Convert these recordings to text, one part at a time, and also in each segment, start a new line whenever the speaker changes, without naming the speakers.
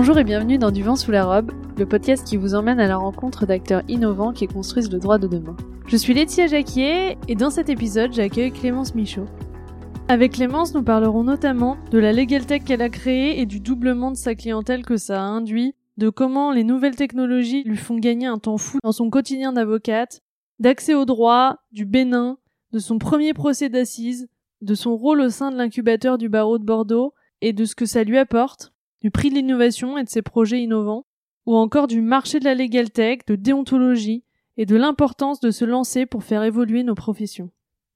Bonjour et bienvenue dans Du vent sous la robe, le podcast qui vous emmène à la rencontre d'acteurs innovants qui construisent le droit de demain. Je suis Laetitia Jacquier et dans cet épisode, j'accueille Clémence Michaud. Avec Clémence, nous parlerons notamment de la Legal Tech qu'elle a créée et du doublement de sa clientèle que ça a induit, de comment les nouvelles technologies lui font gagner un temps fou dans son quotidien d'avocate, d'accès au droit, du Bénin, de son premier procès d'assises, de son rôle au sein de l'incubateur du barreau de Bordeaux et de ce que ça lui apporte, du prix de l'innovation et de ses projets innovants, ou encore du marché de la legal tech, de déontologie et de l'importance de se lancer pour faire évoluer nos professions.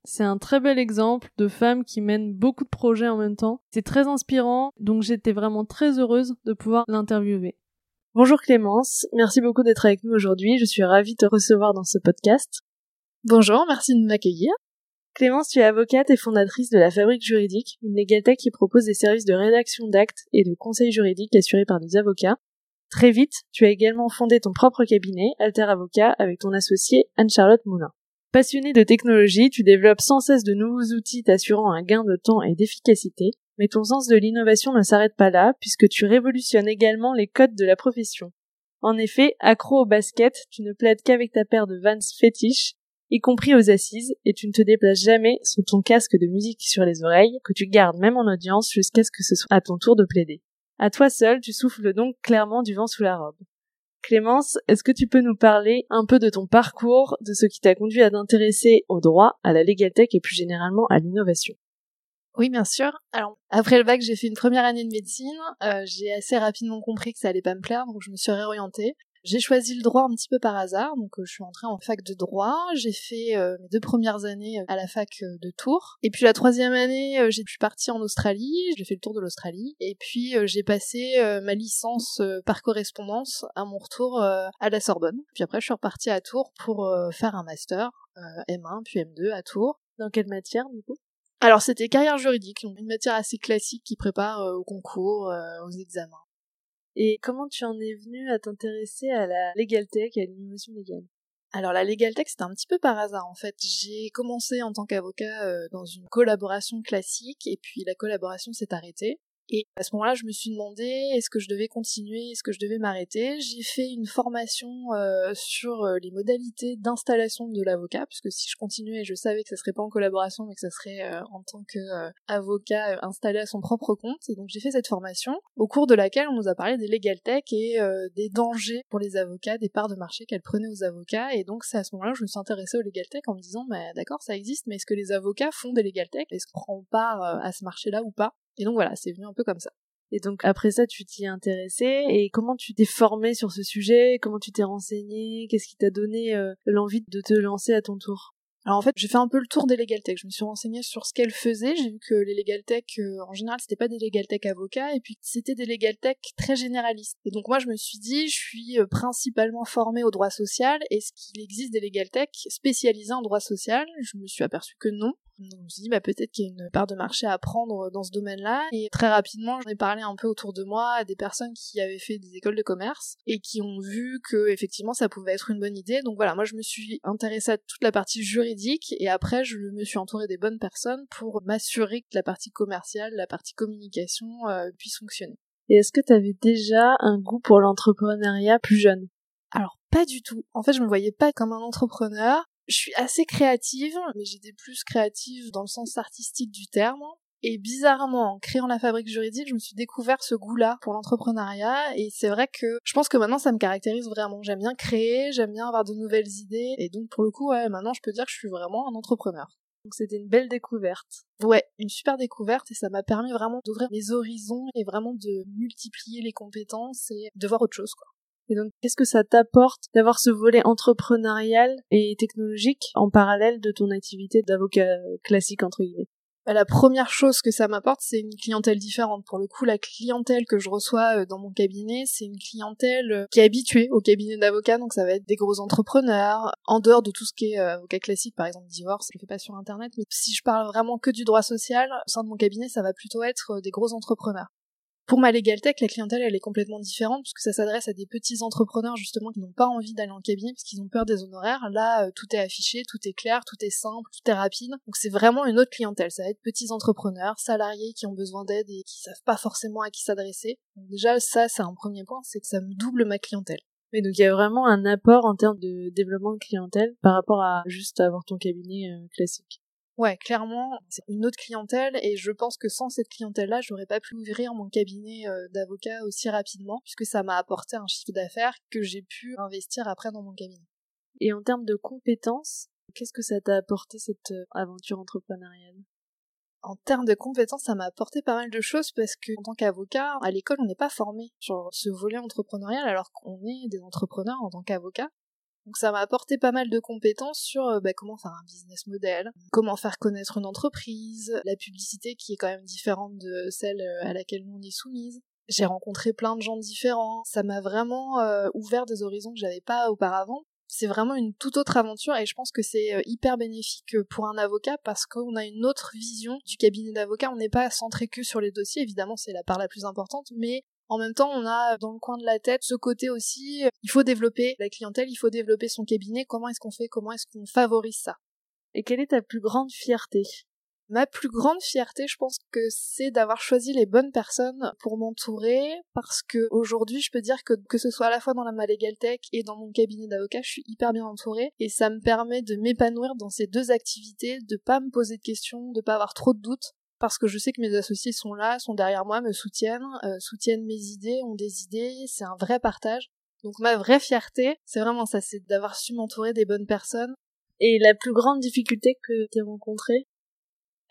C'est un très bel exemple de femme qui mène beaucoup de projets en même temps. C'est très inspirant, donc j'étais vraiment très heureuse de pouvoir l'interviewer. Bonjour Clémence, merci beaucoup d'être avec nous aujourd'hui. Je suis ravie de te recevoir dans ce podcast.
Bonjour, merci de m'accueillir.
Clémence, tu es avocate et fondatrice de la Fabrique Juridique, une légalité qui propose des services de rédaction d'actes et de conseils juridiques assurés par des avocats. Très vite, tu as également fondé ton propre cabinet, Alter Avocat, avec ton associé Anne-Charlotte Moulin. Passionnée de technologie, tu développes sans cesse de nouveaux outils t'assurant un gain de temps et d'efficacité, mais ton sens de l'innovation ne s'arrête pas là, puisque tu révolutionnes également les codes de la profession. En effet, accro au basket, tu ne plaides qu'avec ta paire de Vans fétiche, y compris aux assises, et tu ne te déplaces jamais sous ton casque de musique sur les oreilles, que tu gardes même en audience jusqu'à ce que ce soit à ton tour de plaider. À toi seul, tu souffles donc clairement du vent sous la robe. Clémence, est-ce que tu peux nous parler un peu de ton parcours, de ce qui t'a conduit à t'intéresser au droit, à la légatech et plus généralement à l'innovation?
Oui, bien sûr. Alors, après le bac, j'ai fait une première année de médecine. Euh, j'ai assez rapidement compris que ça allait pas me plaire, donc je me suis réorientée. J'ai choisi le droit un petit peu par hasard, donc euh, je suis entrée en fac de droit. J'ai fait euh, mes deux premières années euh, à la fac de Tours, et puis la troisième année, j'ai pu partir en Australie. J'ai fait le tour de l'Australie, et puis j'ai passé ma licence par correspondance à mon retour à la Sorbonne. Puis après, je suis repartie à Tours pour faire un master M1 puis M2 à Tours.
Dans quelle matière du coup?
Alors c'était carrière juridique, une matière assez classique qui prépare au concours, aux examens.
Et comment tu en es venu à t'intéresser à la legal tech à l'innovation légale?
Alors la Legal Tech, c'était un petit peu par hasard en fait. J'ai commencé en tant qu'avocat euh, dans une collaboration classique et puis la collaboration s'est arrêtée. Et à ce moment-là, je me suis demandé est-ce que je devais continuer, est-ce que je devais m'arrêter? J'ai fait une formation euh, sur euh, les modalités d'installation de l'avocat, puisque si je continuais, je savais que ça serait pas en collaboration, mais que ça serait euh, en tant qu'avocat installé à son propre compte. Et donc j'ai fait cette formation, au cours de laquelle on nous a parlé des legal tech et des dangers pour les avocats, des parts de marché qu'elles prenaient aux avocats. Et donc c'est à ce moment-là que je me suis intéressée aux legal tech en me disant, bah, d'accord, ça existe, mais est-ce que les avocats font des legal tech? Est-ce qu'on prend part à ce marché-là ou pas? Et donc voilà, c'est venu un peu comme ça.
Et donc après ça, tu t'y es intéressé et comment tu t'es formé sur ce sujet? Comment tu t'es renseigné? Qu'est-ce qui t'a donné euh, l'envie de te lancer à ton tour?
Alors en fait, j'ai fait un peu le tour des legal tech. Je me suis renseignée sur ce qu'elles faisaient. J'ai vu que les legal tech, euh, en général, c'était pas des legal tech avocats, et puis c'était des legal tech très généralistes. Et donc moi, je me suis dit, je suis euh, principalement formée au droit social. Est-ce qu'il existe des legal tech spécialisés en droit social? Je me suis aperçue que non. Donc je me suis dit, bah, peut-être qu'il y a une part de marché à prendre dans ce domaine-là. Et très rapidement, j'en ai parlé un peu autour de moi à des personnes qui avaient fait des écoles de commerce et qui ont vu que effectivement ça pouvait être une bonne idée. Donc voilà, moi je me suis intéressée à toute la partie juridique et après je me suis entourée des bonnes personnes pour m'assurer que la partie commerciale, la partie communication euh, puisse fonctionner.
Et est-ce que tu avais déjà un goût pour l'entrepreneuriat plus jeune?
Alors pas du tout. En fait, je me voyais pas comme un entrepreneur. Je suis assez créative, mais j'étais plus créative dans le sens artistique du terme. Et bizarrement, en créant la fabrique juridique, je me suis découvert ce goût-là pour l'entrepreneuriat. Et c'est vrai que je pense que maintenant, ça me caractérise vraiment. J'aime bien créer, j'aime bien avoir de nouvelles idées. Et donc, pour le coup, ouais, maintenant, je peux dire que je suis vraiment un entrepreneur.
Donc, c'était une belle découverte.
Ouais, une super découverte. Et ça m'a permis vraiment d'ouvrir mes horizons et vraiment de multiplier les compétences et de voir autre chose, quoi.
Et donc, qu'est-ce que ça t'apporte d'avoir ce volet entrepreneurial et technologique en parallèle de ton activité d'avocat classique, entre guillemets?
Bah, la première chose que ça m'apporte, c'est une clientèle différente. Pour le coup, la clientèle que je reçois euh, dans mon cabinet, c'est une clientèle euh, qui est habituée au cabinet d'avocat, donc ça va être des gros entrepreneurs, en dehors de tout ce qui est euh, avocat classique, par exemple divorce, je le fais pas sur internet, mais si je parle vraiment que du droit social, au sein de mon cabinet, ça va plutôt être des gros entrepreneurs. Pour ma Tech, la clientèle, elle est complètement différente puisque ça s'adresse à des petits entrepreneurs justement qui n'ont pas envie d'aller en cabinet parce qu'ils ont peur des honoraires. Là, euh, tout est affiché, tout est clair, tout est simple, tout est rapide. Donc c'est vraiment une autre clientèle. Ça va être petits entrepreneurs, salariés qui ont besoin d'aide et qui savent pas forcément à qui s'adresser. Déjà, ça, c'est un premier point, c'est que ça me double ma clientèle.
Mais donc il y a vraiment un apport en termes de développement de clientèle par rapport à juste avoir ton cabinet euh, classique.
Ouais, clairement, c'est une autre clientèle et je pense que sans cette clientèle-là, j'aurais pas pu ouvrir mon cabinet euh, d'avocat aussi rapidement puisque ça m'a apporté un chiffre d'affaires que j'ai pu investir après dans mon cabinet.
Et en termes de compétences, qu'est-ce que ça t'a apporté cette euh, aventure entrepreneuriale?
En termes de compétences, ça m'a apporté pas mal de choses parce que en tant qu'avocat, à l'école, on n'est pas formé sur ce volet entrepreneurial alors qu'on est des entrepreneurs en tant qu'avocat. Donc ça m'a apporté pas mal de compétences sur euh, bah, comment faire un business model, comment faire connaître une entreprise, la publicité qui est quand même différente de celle euh, à laquelle nous on est soumise. J'ai rencontré plein de gens différents, ça m'a vraiment euh, ouvert des horizons que j'avais pas auparavant. C'est vraiment une toute autre aventure et je pense que c'est hyper bénéfique pour un avocat parce qu'on a une autre vision du cabinet d'avocat. On n'est pas centré que sur les dossiers, évidemment c'est la part la plus importante, mais en même temps, on a dans le coin de la tête ce côté aussi, il faut développer la clientèle, il faut développer son cabinet, comment est-ce qu'on fait, comment est-ce qu'on favorise ça?
Et quelle est ta plus grande fierté?
Ma plus grande fierté, je pense que c'est d'avoir choisi les bonnes personnes pour m'entourer, parce que aujourd'hui, je peux dire que que ce soit à la fois dans la Malégal Tech et dans mon cabinet d'avocat, je suis hyper bien entourée, et ça me permet de m'épanouir dans ces deux activités, de pas me poser de questions, de pas avoir trop de doutes, parce que je sais que mes associés sont là, sont derrière moi, me soutiennent, euh, soutiennent mes idées, ont des idées, c'est un vrai partage. Donc ma vraie fierté, c'est vraiment ça, c'est d'avoir su m'entourer des bonnes personnes.
Et la plus grande difficulté que as rencontrée?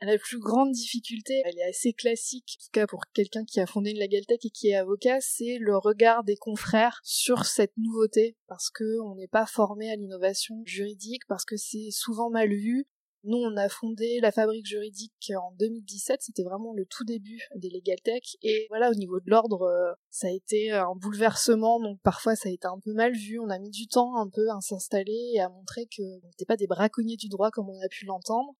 La plus grande difficulté, elle est assez classique, en tout cas pour quelqu'un qui a fondé une Lagaltech et qui est avocat, c'est le regard des confrères sur cette nouveauté, parce que on n'est pas formé à l'innovation juridique, parce que c'est souvent mal vu, nous, on a fondé la fabrique juridique en 2017, c'était vraiment le tout début des Legal Tech, et voilà, au niveau de l'ordre, euh, ça a été un bouleversement, donc parfois ça a été un peu mal vu, on a mis du temps un peu à s'installer et à montrer que on n'était pas des braconniers du droit comme on a pu l'entendre.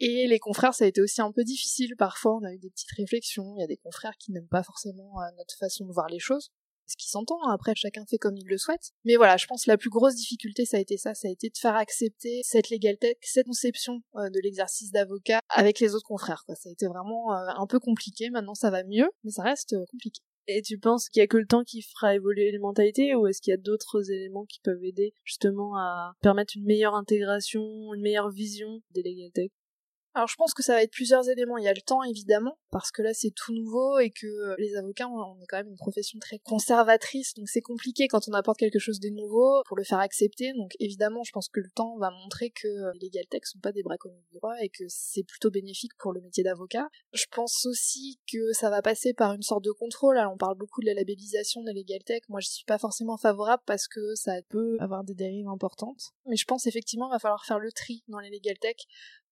Et les confrères, ça a été aussi un peu difficile. Parfois, on a eu des petites réflexions. Il y a des confrères qui n'aiment pas forcément euh, notre façon de voir les choses ce qui s'entend, hein. après chacun fait comme il le souhaite. Mais voilà, je pense que la plus grosse difficulté ça a été ça, ça a été de faire accepter cette légalité, cette conception euh, de l'exercice d'avocat avec les autres confrères. Ça a été vraiment euh, un peu compliqué, maintenant ça va mieux, mais ça reste euh, compliqué.
Et tu penses qu'il y a que le temps qui fera évoluer les mentalités ou est-ce qu'il y a d'autres éléments qui peuvent aider justement à permettre une meilleure intégration, une meilleure vision des Legal
alors je pense que ça va être plusieurs éléments. Il y a le temps évidemment, parce que là c'est tout nouveau et que les avocats, on est quand même une profession très conservatrice, donc c'est compliqué quand on apporte quelque chose de nouveau pour le faire accepter. Donc évidemment, je pense que le temps va montrer que les legal tech sont pas des braconniers de droit et que c'est plutôt bénéfique pour le métier d'avocat. Je pense aussi que ça va passer par une sorte de contrôle. Là, on parle beaucoup de la labellisation des legal tech. Moi, je suis pas forcément favorable parce que ça peut avoir des dérives importantes. Mais je pense effectivement qu'il va falloir faire le tri dans les legal tech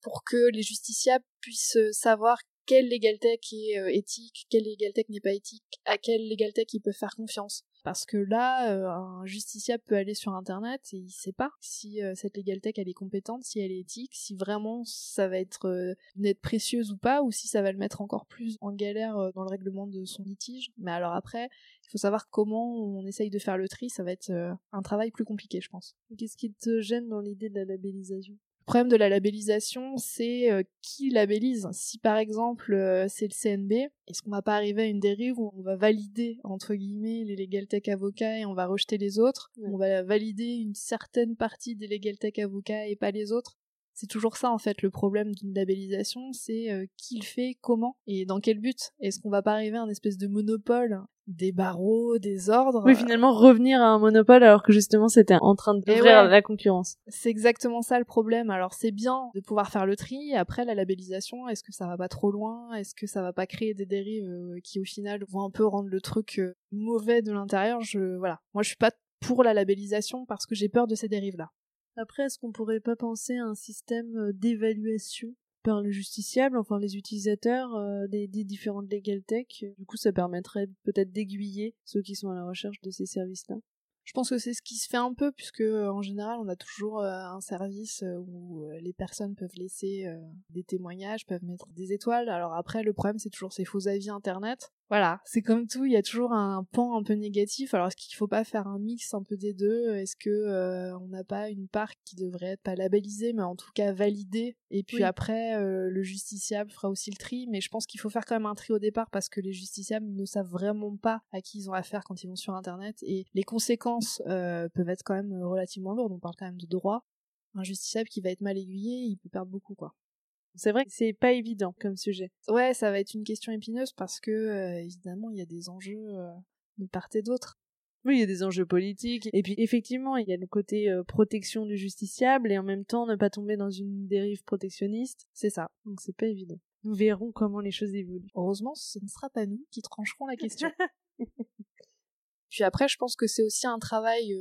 pour que les justiciables puissent euh, savoir quelle tech est euh, éthique, quelle tech n'est pas éthique, à quelle tech ils peuvent faire confiance. Parce que là, euh, un justiciable peut aller sur internet et il sait pas si cette tech elle est compétente, si elle est éthique, si vraiment ça va être une aide précieuse ou pas, ou si ça va le mettre encore plus en galère dans le règlement de son litige. Mais alors après, il faut savoir comment on essaye de faire le tri, ça va être un travail plus compliqué, je pense.
Qu'est-ce qui te gêne dans l'idée de la labellisation?
Problème de la labellisation, c'est euh, qui labellise. Si par exemple euh, c'est le CNB, est-ce qu'on va pas arriver à une dérive où on va valider entre guillemets les legal tech avocats et on va rejeter les autres? On va valider une certaine partie des legal tech avocats et pas les autres? C'est toujours ça en fait le problème d'une labellisation, c'est euh, qui le fait, comment et dans quel but? Est-ce qu'on va pas arriver à un espèce de monopole des barreaux, des ordres
Oui, finalement revenir à un monopole alors que justement c'était en train d'ouvrir la concurrence.
C'est exactement ça le problème. Alors c'est bien de pouvoir faire le tri. Après la labellisation, est-ce que ça va pas trop loin? Est-ce que ça va pas créer des dérives euh, qui au final vont un peu rendre le truc euh, mauvais de l'intérieur? Je voilà, moi je suis pas pour la labellisation parce que j'ai peur de ces dérives là.
Après, est-ce qu'on pourrait pas penser à un système euh, d'évaluation? Par le justiciable, enfin les utilisateurs euh, des, différentes legal tech Du coup, ça permettrait peut-être d'aiguiller ceux qui sont à la recherche de ces services-là.
Je pense que c'est ce qui se fait un peu, puisque euh, en général, on a toujours un service où les personnes peuvent laisser des témoignages, peuvent mettre des étoiles. Alors après, le problème, c'est toujours ces faux avis internet. Voilà, c'est comme tout, il y a toujours un pan un peu négatif. Alors est-ce qu'il faut pas faire un mix un peu des deux? Est-ce que euh, on n'a pas une part qui devrait être pas labellisée, mais en tout cas validée? Et puis après, euh, le justiciable fera aussi le tri. Mais je pense qu'il faut faire quand même un tri au départ parce que les justiciables ne savent vraiment pas à qui ils ont affaire quand ils vont sur Internet et les conséquences euh, peuvent être quand même relativement lourdes. On parle quand même de droit. Un justiciable qui va être mal aiguillé, il peut perdre beaucoup quoi.
C'est vrai que c'est pas évident comme sujet.
Ouais, ça va être une question épineuse parce que euh, évidemment il y a des enjeux euh, de part et d'autre.
Oui, il y a des enjeux politiques. Et puis effectivement, il y a le côté euh, protection du justiciable et en même temps ne pas tomber dans une dérive protectionniste. C'est ça. Donc c'est pas évident. Nous verrons comment les choses évoluent.
Heureusement, ce ne sera pas nous qui trancherons la question. Puis après, je pense que c'est aussi un travail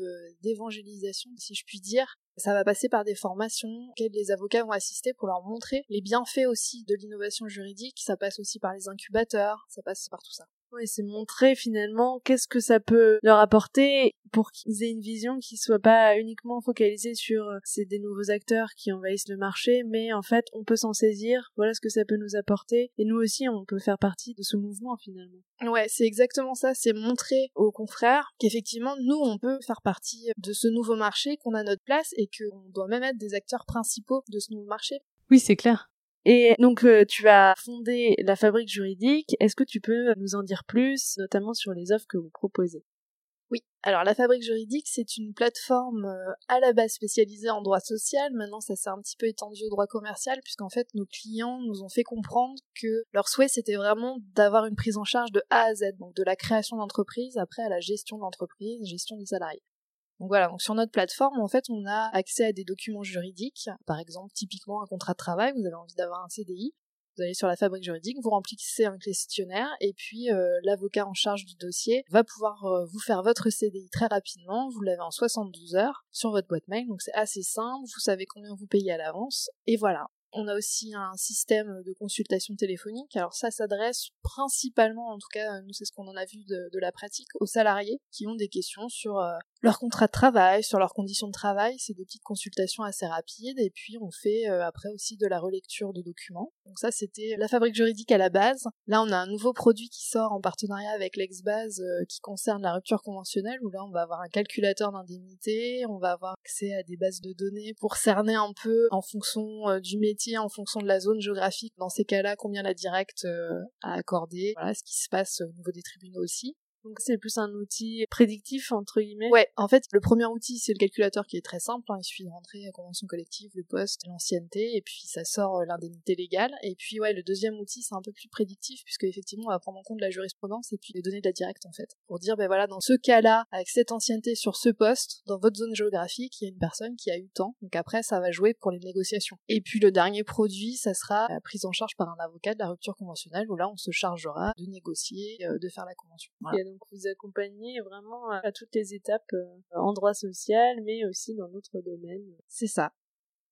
d'évangélisation, si je puis dire, ça va passer par des formations auxquelles les avocats vont assister pour leur montrer les bienfaits aussi de l'innovation juridique. Ça passe aussi par les incubateurs, ça passe par tout ça.
Oui, c'est montrer finalement qu'est-ce que ça peut leur apporter pour qu'ils aient une vision qui soit pas uniquement focalisée sur euh, c'est des nouveaux acteurs qui envahissent le marché, mais en fait on peut s'en saisir, voilà ce que ça peut nous apporter, et nous aussi on peut faire partie de ce mouvement finalement.
Ouais, c'est exactement ça, c'est montrer aux confrères qu'effectivement nous on peut faire partie de ce nouveau marché, qu'on a notre place et qu'on doit même être des acteurs principaux de ce nouveau marché.
Oui, c'est clair. Et donc euh, tu as fondé la fabrique juridique. Est-ce que tu peux nous en dire plus, notamment sur les offres que vous proposez?
Oui, alors la fabrique juridique, c'est une plateforme euh, à la base spécialisée en droit social. Maintenant, ça s'est un petit peu étendu au droit commercial, puisqu'en fait, nos clients nous ont fait comprendre que leur souhait, c'était vraiment d'avoir une prise en charge de A à Z, donc de la création d'entreprise après à la gestion de l'entreprise, gestion des salariés. Donc voilà, sur notre plateforme, en fait, on a accès à des documents juridiques, par exemple, typiquement un contrat de travail, vous avez envie d'avoir un CDI, vous allez sur la fabrique juridique, vous remplissez un questionnaire, et puis euh, l'avocat en charge du dossier va pouvoir euh, vous faire votre CDI très rapidement, vous l'avez en 72 heures sur votre boîte mail, donc c'est assez simple, vous savez combien vous payez à l'avance, et voilà. On a aussi un système de consultation téléphonique. Alors ça s'adresse principalement, en tout cas nous c'est ce qu'on en a vu de, de, la pratique, aux salariés qui ont des questions sur euh, leur contrat de travail, sur leurs conditions de travail. C'est des petites consultations assez rapides et puis on fait euh, après aussi de la relecture de documents. Donc ça c'était la fabrique juridique à la base. Là on a un nouveau produit qui sort en partenariat avec l'exbase euh, qui concerne la rupture conventionnelle où là on va avoir un calculateur d'indemnité, on va avoir accès à des bases de données pour cerner un peu en fonction euh, du métier, en fonction de la zone géographique dans ces cas-là combien la directe a accordé, voilà ce qui se passe au niveau des tribunaux aussi.
Donc c'est plus un outil prédictif entre guillemets.
Ouais, en fait le premier outil c'est le calculateur qui est très simple, hein. il suffit de rentrer la convention collective, le poste, l'ancienneté et puis ça sort euh, l'indemnité légale. Et puis ouais le deuxième outil c'est un peu plus prédictif puisque effectivement on va prendre en compte la jurisprudence et puis les données de la directe en fait pour dire ben voilà dans ce cas-là avec cette ancienneté sur ce poste dans votre zone géographique il y a une personne qui a eu temps donc après ça va jouer pour les négociations. Et puis le dernier produit ça sera la prise en charge par un avocat de la rupture conventionnelle où là on se chargera de négocier, euh, de faire la convention.
Voilà donc vous accompagnez vraiment à toutes les étapes euh, en droit social, mais aussi dans d'autres domaines.
C'est ça.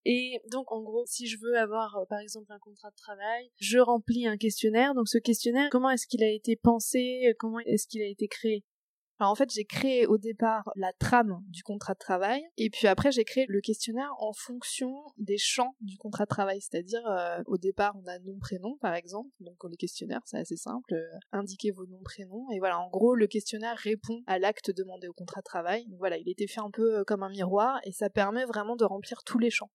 Et donc en gros, si je veux avoir euh, par exemple un contrat de travail, je remplis un questionnaire. Donc ce questionnaire, comment est-ce qu'il a été pensé Comment est-ce qu'il a été créé?
En fait, j'ai créé au départ la trame du contrat de travail, et puis après j'ai créé le questionnaire en fonction des champs du contrat de travail. C'est-à-dire, euh, au départ, on a nom, prénom, par exemple. Donc le questionnaire, c'est assez simple. Euh, indiquez vos noms, prénoms. Et voilà, en gros, le questionnaire répond à l'acte demandé au contrat de travail. Voilà, il été fait un peu euh, comme un miroir, et ça permet vraiment de remplir tous les champs.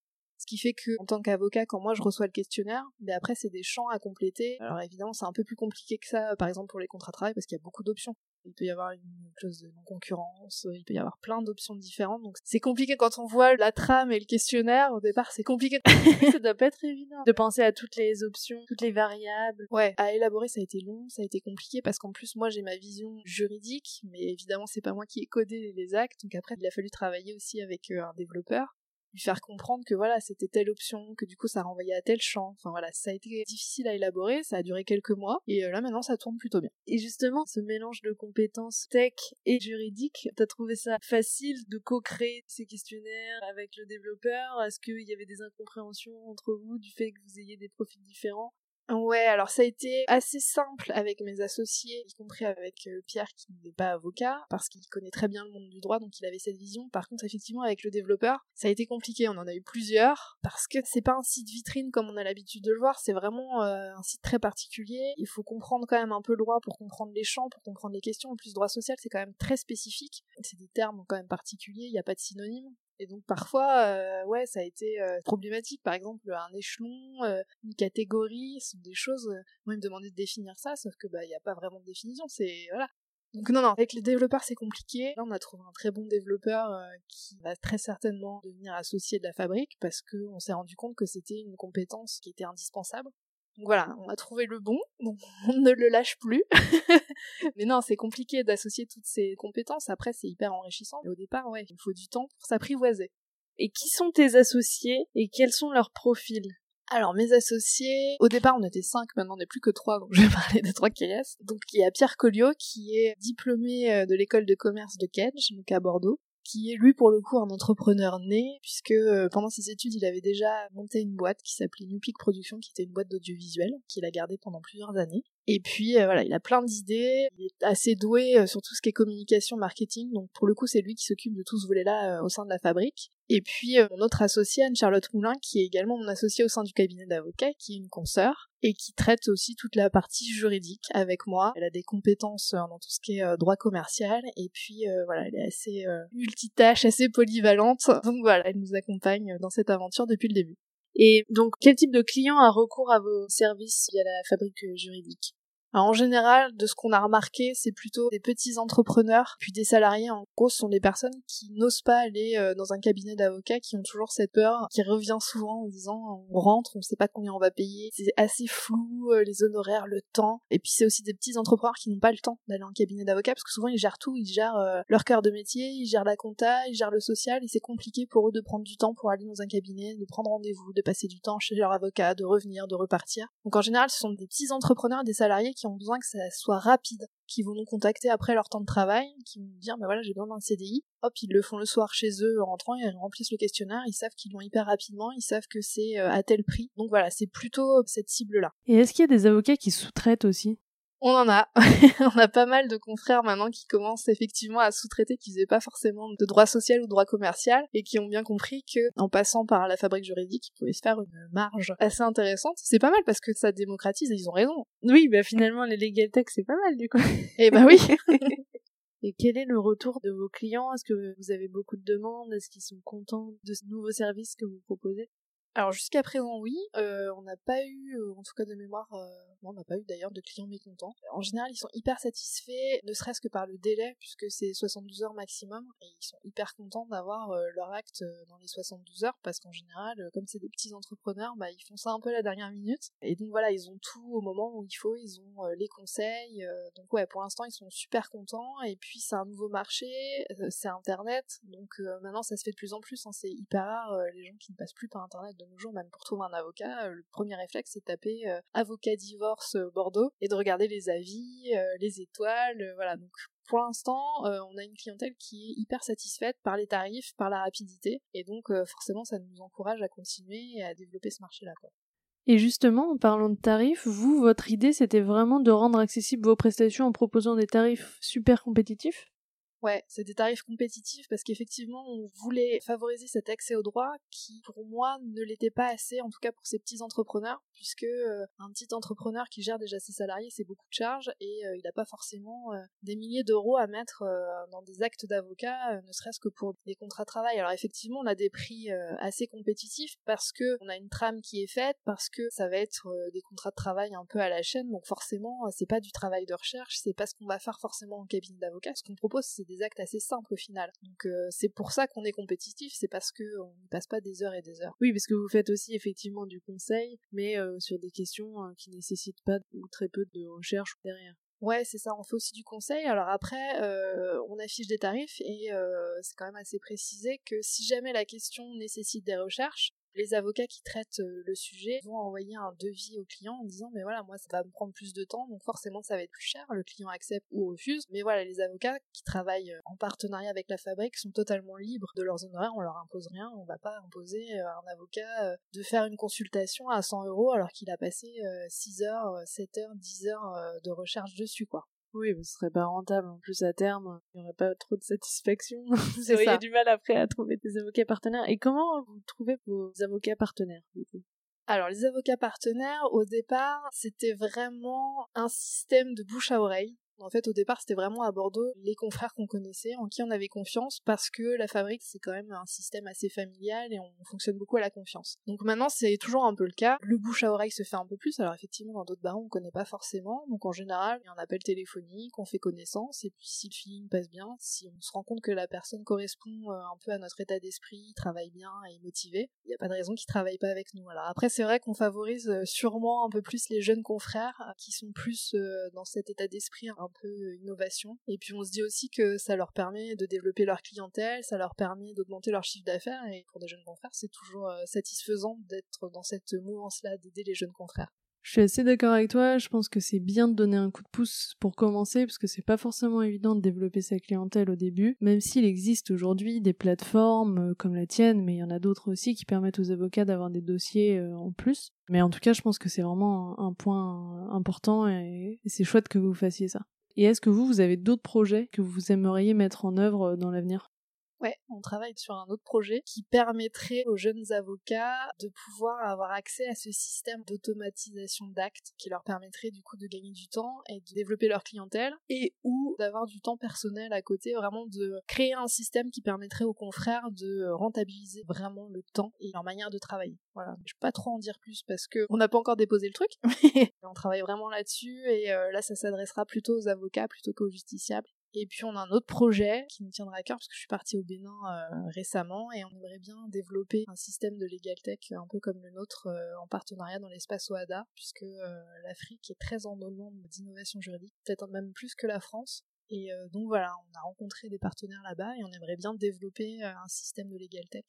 Qui fait que, en tant qu'avocat, quand moi je reçois le questionnaire, mais après c'est des champs à compléter. Alors évidemment, c'est un peu plus compliqué que ça, par exemple pour les contrats de travail, parce qu'il y a beaucoup d'options il peut y avoir une clause de non-concurrence, il peut y avoir plein d'options différentes. Donc c'est compliqué quand on voit la trame et le questionnaire. Au départ, c'est compliqué.
ça doit pas être évident de penser à toutes les options, toutes les variables.
Ouais, à élaborer, ça a été long, ça a été compliqué parce qu'en plus moi j'ai ma vision juridique, mais évidemment c'est pas moi qui ai codé les actes. Donc après il a fallu travailler aussi avec euh, un développeur lui faire comprendre que voilà c'était telle option que du coup ça renvoyait à tel champ. Enfin voilà ça a été difficile à élaborer ça a duré quelques mois et euh, là maintenant ça tourne plutôt bien.
Et justement ce mélange de compétences tech et juridiques t'as trouvé ça facile de co-créer ces questionnaires avec le développeur? Est-ce qu'il y avait des incompréhensions entre vous du fait que vous ayez des profils différents?
Ouais, alors ça a été assez simple avec mes associés, y compris avec euh, Pierre qui n'est pas avocat, parce qu'il connaît très bien le monde du droit, donc il avait cette vision. Par contre, effectivement, avec le développeur, ça a été compliqué. On en a eu plusieurs, parce que c'est pas un site vitrine comme on a l'habitude de le voir, c'est vraiment euh, un site très particulier. Il faut comprendre quand même un peu le droit pour comprendre les champs, pour comprendre les questions. En plus, droit social, c'est quand même très spécifique. C'est des termes quand même particuliers, il n'y a pas de synonyme. Et donc parfois, euh, ouais, ça a été euh, problématique. Par exemple, un échelon, euh, une catégorie, ce sont des choses. moi, ils me demandaient de définir ça, sauf que bah il n'y a pas vraiment de définition. C'est voilà. Donc non, non, avec les développeurs c'est compliqué. Là on a trouvé un très bon développeur qui va très certainement devenir associé de la fabrique parce qu'on s'est rendu compte que c'était une compétence qui était indispensable. Donc voilà, on a trouvé le bon, donc on ne le lâche plus. Mais non, c'est compliqué d'associer toutes ces compétences. Après, c'est hyper enrichissant. Mais au départ, ouais, il faut du temps pour s'apprivoiser.
Et qui sont tes associés et quels sont leurs profils?
Alors mes associés, au départ on était cinq, maintenant on n'est plus que trois, donc je vais parler des trois qui. Donc il y a Pierre Colliot qui est diplômé euh, de l'école de commerce de Kedge, donc à Bordeaux, qui est lui pour le coup un entrepreneur né, puisque euh, pendant ses études il avait déjà monté une boîte qui s'appelait New Production, qui était une boîte d'audiovisuel, qu'il a gardée pendant plusieurs années. Et puis euh, voilà, il a plein d'idées, il est assez doué euh, sur tout ce qui est communication, marketing, donc pour le coup c'est lui qui s'occupe de tout ce volet-là euh, au sein de la fabrique. Et puis mon autre associée, Anne-Charlotte Moulin, qui est également mon associée au sein du cabinet d'avocats, qui est une consoeur, et qui traite aussi toute la partie juridique avec moi. Elle a des compétences dans tout ce qui est droit commercial, et puis voilà, elle est assez multitâche, assez polyvalente, donc voilà, elle nous accompagne dans cette aventure depuis le début.
Et donc, quel type de client a recours à vos services via la fabrique juridique?
En général, de ce qu'on a remarqué, c'est plutôt des petits entrepreneurs, puis des salariés. En gros, ce sont des personnes qui n'osent pas aller euh, dans un cabinet d'avocats, qui ont toujours cette peur, qui revient souvent en disant on rentre, on sait pas combien on va payer, c'est assez flou, euh, les honoraires, le temps. Et puis c'est aussi des petits entrepreneurs qui n'ont pas le temps d'aller en cabinet d'avocats, parce que souvent ils gèrent tout, ils gèrent euh, leur cœur de métier, ils gèrent la compta, ils gèrent le social, et c'est compliqué pour eux de prendre du temps pour aller dans un cabinet, de prendre rendez-vous, de passer du temps chez leur avocat, de revenir, de repartir. Donc en général, ce sont des petits entrepreneurs, des salariés qui ont besoin que ça soit rapide, qui vont nous contacter après leur temps de travail, qui vont nous dire, bah voilà, j'ai besoin d'un CDI. Hop, ils le font le soir chez eux en rentrant, ils remplissent le questionnaire, ils savent qu'ils l'ont hyper rapidement, ils savent que c'est euh, à tel prix. Donc voilà, c'est plutôt cette cible-là.
Et est-ce qu'il y a des avocats qui sous-traitent aussi?
On en a. on a pas mal de confrères maintenant qui commencent effectivement à sous-traiter, qui faisaient pas forcément de droit social ou de droit commercial, et qui ont bien compris que, en passant par la fabrique juridique, ils pouvaient se faire une marge assez intéressante. C'est pas mal parce que ça démocratise et ils ont raison.
Oui, bah finalement, les legal tech, c'est pas mal du coup.
Eh bah oui.
Et quel est le retour de vos clients? Est-ce que vous avez beaucoup de demandes? Est-ce qu'ils sont contents de ce nouveau service que vous proposez?
Alors jusqu'à présent oui, euh, on n'a pas eu, euh, en tout cas de mémoire, euh, on n'a pas eu d'ailleurs de clients mécontents. En général ils sont hyper satisfaits, ne serait-ce que par le délai, puisque c'est 72 heures maximum, et ils sont hyper contents d'avoir leur acte dans les 72 heures, parce qu'en général, comme c'est des petits entrepreneurs, bah, ils font ça un peu la dernière minute. Et donc voilà, ils ont tout au moment où il faut, ils ont les conseils. donc ouais, pour l'instant ils sont super contents, et puis c'est un nouveau marché, c'est Internet, donc maintenant ça se fait de plus en plus, hein, c'est hyper rare les gens qui ne passent plus par Internet nos même pour trouver un avocat, euh, le premier réflexe c'est taper euh, avocat divorce euh, Bordeaux et de regarder les avis, les étoiles, voilà. Donc pour l'instant, on a une clientèle qui est hyper satisfaite par les tarifs, par la rapidité, et donc forcément ça nous encourage à continuer et à développer ce marché-là.
Et justement, en parlant de tarifs, vous, votre idée, c'était vraiment de rendre accessibles vos prestations en proposant des tarifs super compétitifs?
Ouais, c'est des tarifs compétitifs parce qu'effectivement, on voulait favoriser cet accès au droit qui, pour moi, ne l'était pas assez, en tout cas pour ces petits entrepreneurs, puisque euh, un petit entrepreneur qui gère déjà ses salariés, c'est beaucoup de charges et euh, il n'a pas forcément euh, des milliers d'euros à mettre dans des actes d'avocat, ne serait-ce que pour des contrats de travail. Alors effectivement, on a des prix assez compétitifs parce que on a une trame qui est faite, parce que ça va être des contrats de travail un peu à la chaîne, donc forcément, c'est pas du travail de recherche, c'est pas ce qu'on va faire forcément en cabinet d'avocat. Ce qu'on propose, c'est des actes assez simples au final. Donc euh, c'est pour ça qu'on est compétitif, c'est parce que on ne passe pas des heures et des heures.
Oui, parce que vous faites aussi effectivement du conseil, mais euh, sur des questions euh, qui nécessitent pas ou très peu de recherche derrière.
Ouais, c'est ça, on fait aussi du conseil. Alors après, on affiche des tarifs et c'est quand même assez précisé que si jamais la question nécessite des recherches, Les avocats qui traitent euh, le sujet vont envoyer un devis au client en disant mais voilà moi ça va me prendre plus de temps donc forcément ça va être plus cher, le client accepte ou refuse. Mais voilà les avocats qui travaillent euh, en partenariat avec la fabrique sont totalement libres de leurs honoraires, on leur impose rien, on va pas imposer à un avocat de faire une consultation à 100 euros alors qu'il a passé 6 heures, 7 heures, 10 heures de recherche dessus quoi.
Oui, ce serait pas rentable. En plus, à terme, il n'y aurait pas trop de satisfaction. vous auriez du mal après à trouver des avocats partenaires. Et comment vous trouvez vos avocats partenaires, du coup?
Alors les avocats partenaires, au départ, c'était vraiment un système de bouche à oreille. En fait, au départ, c'était vraiment à Bordeaux les confrères qu'on connaissait, en qui on avait confiance, parce que la fabrique, c'est quand même un système assez familial et on fonctionne beaucoup à la confiance. Donc maintenant, c'est toujours un peu le cas. Le bouche à oreille se fait un peu plus. Alors effectivement, dans d'autres barons, on connaît pas forcément. Donc en général, il y a un appel téléphonique, on fait connaissance, et puis si le feeling passe bien, si on se rend compte que la personne correspond euh, un peu à notre état d'esprit, travaille bien et est motivée, il n'y a pas de raison qu'il travaille pas avec nous. Alors après, c'est vrai qu'on favorise euh, sûrement un peu plus les jeunes confrères euh, qui sont plus dans cet état d'esprit peu innovation. Et puis on se dit aussi que ça leur permet de développer leur clientèle, ça leur permet d'augmenter leur chiffre d'affaires. Et pour des jeunes confrères, c'est toujours euh, satisfaisant d'être dans cette mouvance-là, d'aider les jeunes confrères.
Je suis assez d'accord avec toi, je pense que c'est bien de donner un coup de pouce pour commencer, parce que c'est pas forcément évident de développer sa clientèle au début, même s'il existe aujourd'hui des plateformes euh, comme la tienne, mais il y en a d'autres aussi qui permettent aux avocats d'avoir des dossiers euh, en plus. Mais en tout cas, je pense que c'est vraiment un point important et c'est chouette que vous fassiez ça. Et est-ce que vous, vous avez d'autres projets que vous aimeriez mettre en œuvre euh, dans l'avenir?
Ouais, on travaille sur un autre projet qui permettrait aux jeunes avocats de pouvoir avoir accès à ce système d'automatisation d'actes qui leur permettrait du coup de gagner du temps et de développer leur clientèle et ou d'avoir du temps personnel à côté, vraiment de créer un système qui permettrait aux confrères de rentabiliser vraiment le temps et leur manière de travailler. Voilà, je peux pas trop en dire plus parce que on n'a pas encore déposé le truc, mais on travaille vraiment là-dessus et euh, là ça s'adressera plutôt aux avocats plutôt qu'aux justiciables et puis on a un autre projet qui nous tiendra à cœur parce que je suis partie au Bénin euh, récemment et on aimerait bien développer un système de legal tech un peu comme le nôtre euh, en partenariat dans l'espace OADA puisque euh, l'Afrique est très en demande d'innovation juridique, peut-être même plus que la France. Et donc voilà, on a rencontré des partenaires là-bas et on aimerait bien développer un système de legal tech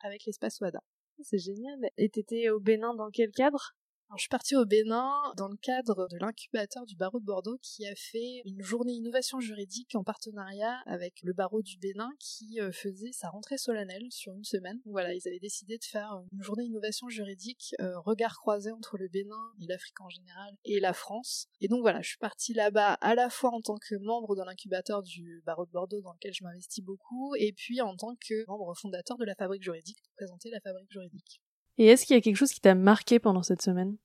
avec l'espace OADA.
C'est génial. Et t'étais au Bénin dans quel cadre?
Je suis partie au Bénin dans le cadre de l'incubateur du barreau de Bordeaux qui a fait une journée innovation juridique en partenariat avec le barreau du Bénin qui euh, faisait sa rentrée solennelle sur une semaine. Voilà, ils avaient décidé de faire une journée innovation juridique euh, regard croisé entre le Bénin et l'Afrique en général et la France. Et donc voilà, je suis partie là-bas à la fois en tant que membre de l'incubateur du barreau de Bordeaux dans lequel je m'investis beaucoup et puis en tant que membre fondateur de la fabrique juridique pour présenter la fabrique juridique.
Et est-ce qu'il y a quelque chose qui t'a marqué pendant cette semaine?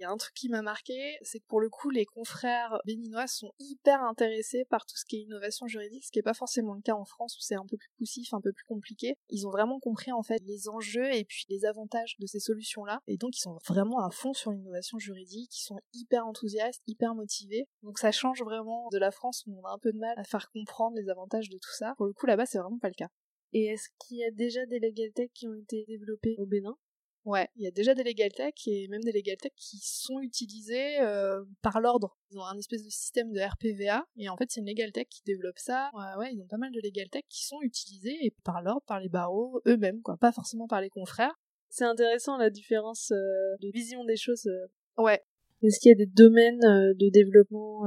Il y a un truc qui m'a marqué, c'est que pour le coup, les confrères béninois sont hyper intéressés par tout ce qui est innovation juridique, ce qui n'est pas forcément le cas en France où c'est un peu plus poussif, un peu plus compliqué. Ils ont vraiment compris en fait les enjeux et puis les avantages de ces solutions-là, et donc ils sont vraiment à fond sur l'innovation juridique, ils sont hyper enthousiastes, hyper motivés. Donc ça change vraiment de la France où on a un peu de mal à faire comprendre les avantages de tout ça. Pour le coup, là-bas, c'est vraiment pas le cas.
Et est-ce qu'il y a déjà des legal tech qui ont été développés au Bénin?
Ouais, il y a déjà des legal tech et même des legal tech qui sont utilisés euh, par l'ordre. Ils ont un espèce de système de RPVA et en fait c'est une legal tech qui développe ça. Ouais, ouais, ils ont pas mal de legal tech qui sont utilisés et par l'ordre, par les barreaux eux-mêmes, quoi, pas forcément par les confrères.
C'est intéressant la différence euh, de vision des choses. Euh.
Ouais.
Est-ce qu'il y a des domaines de développement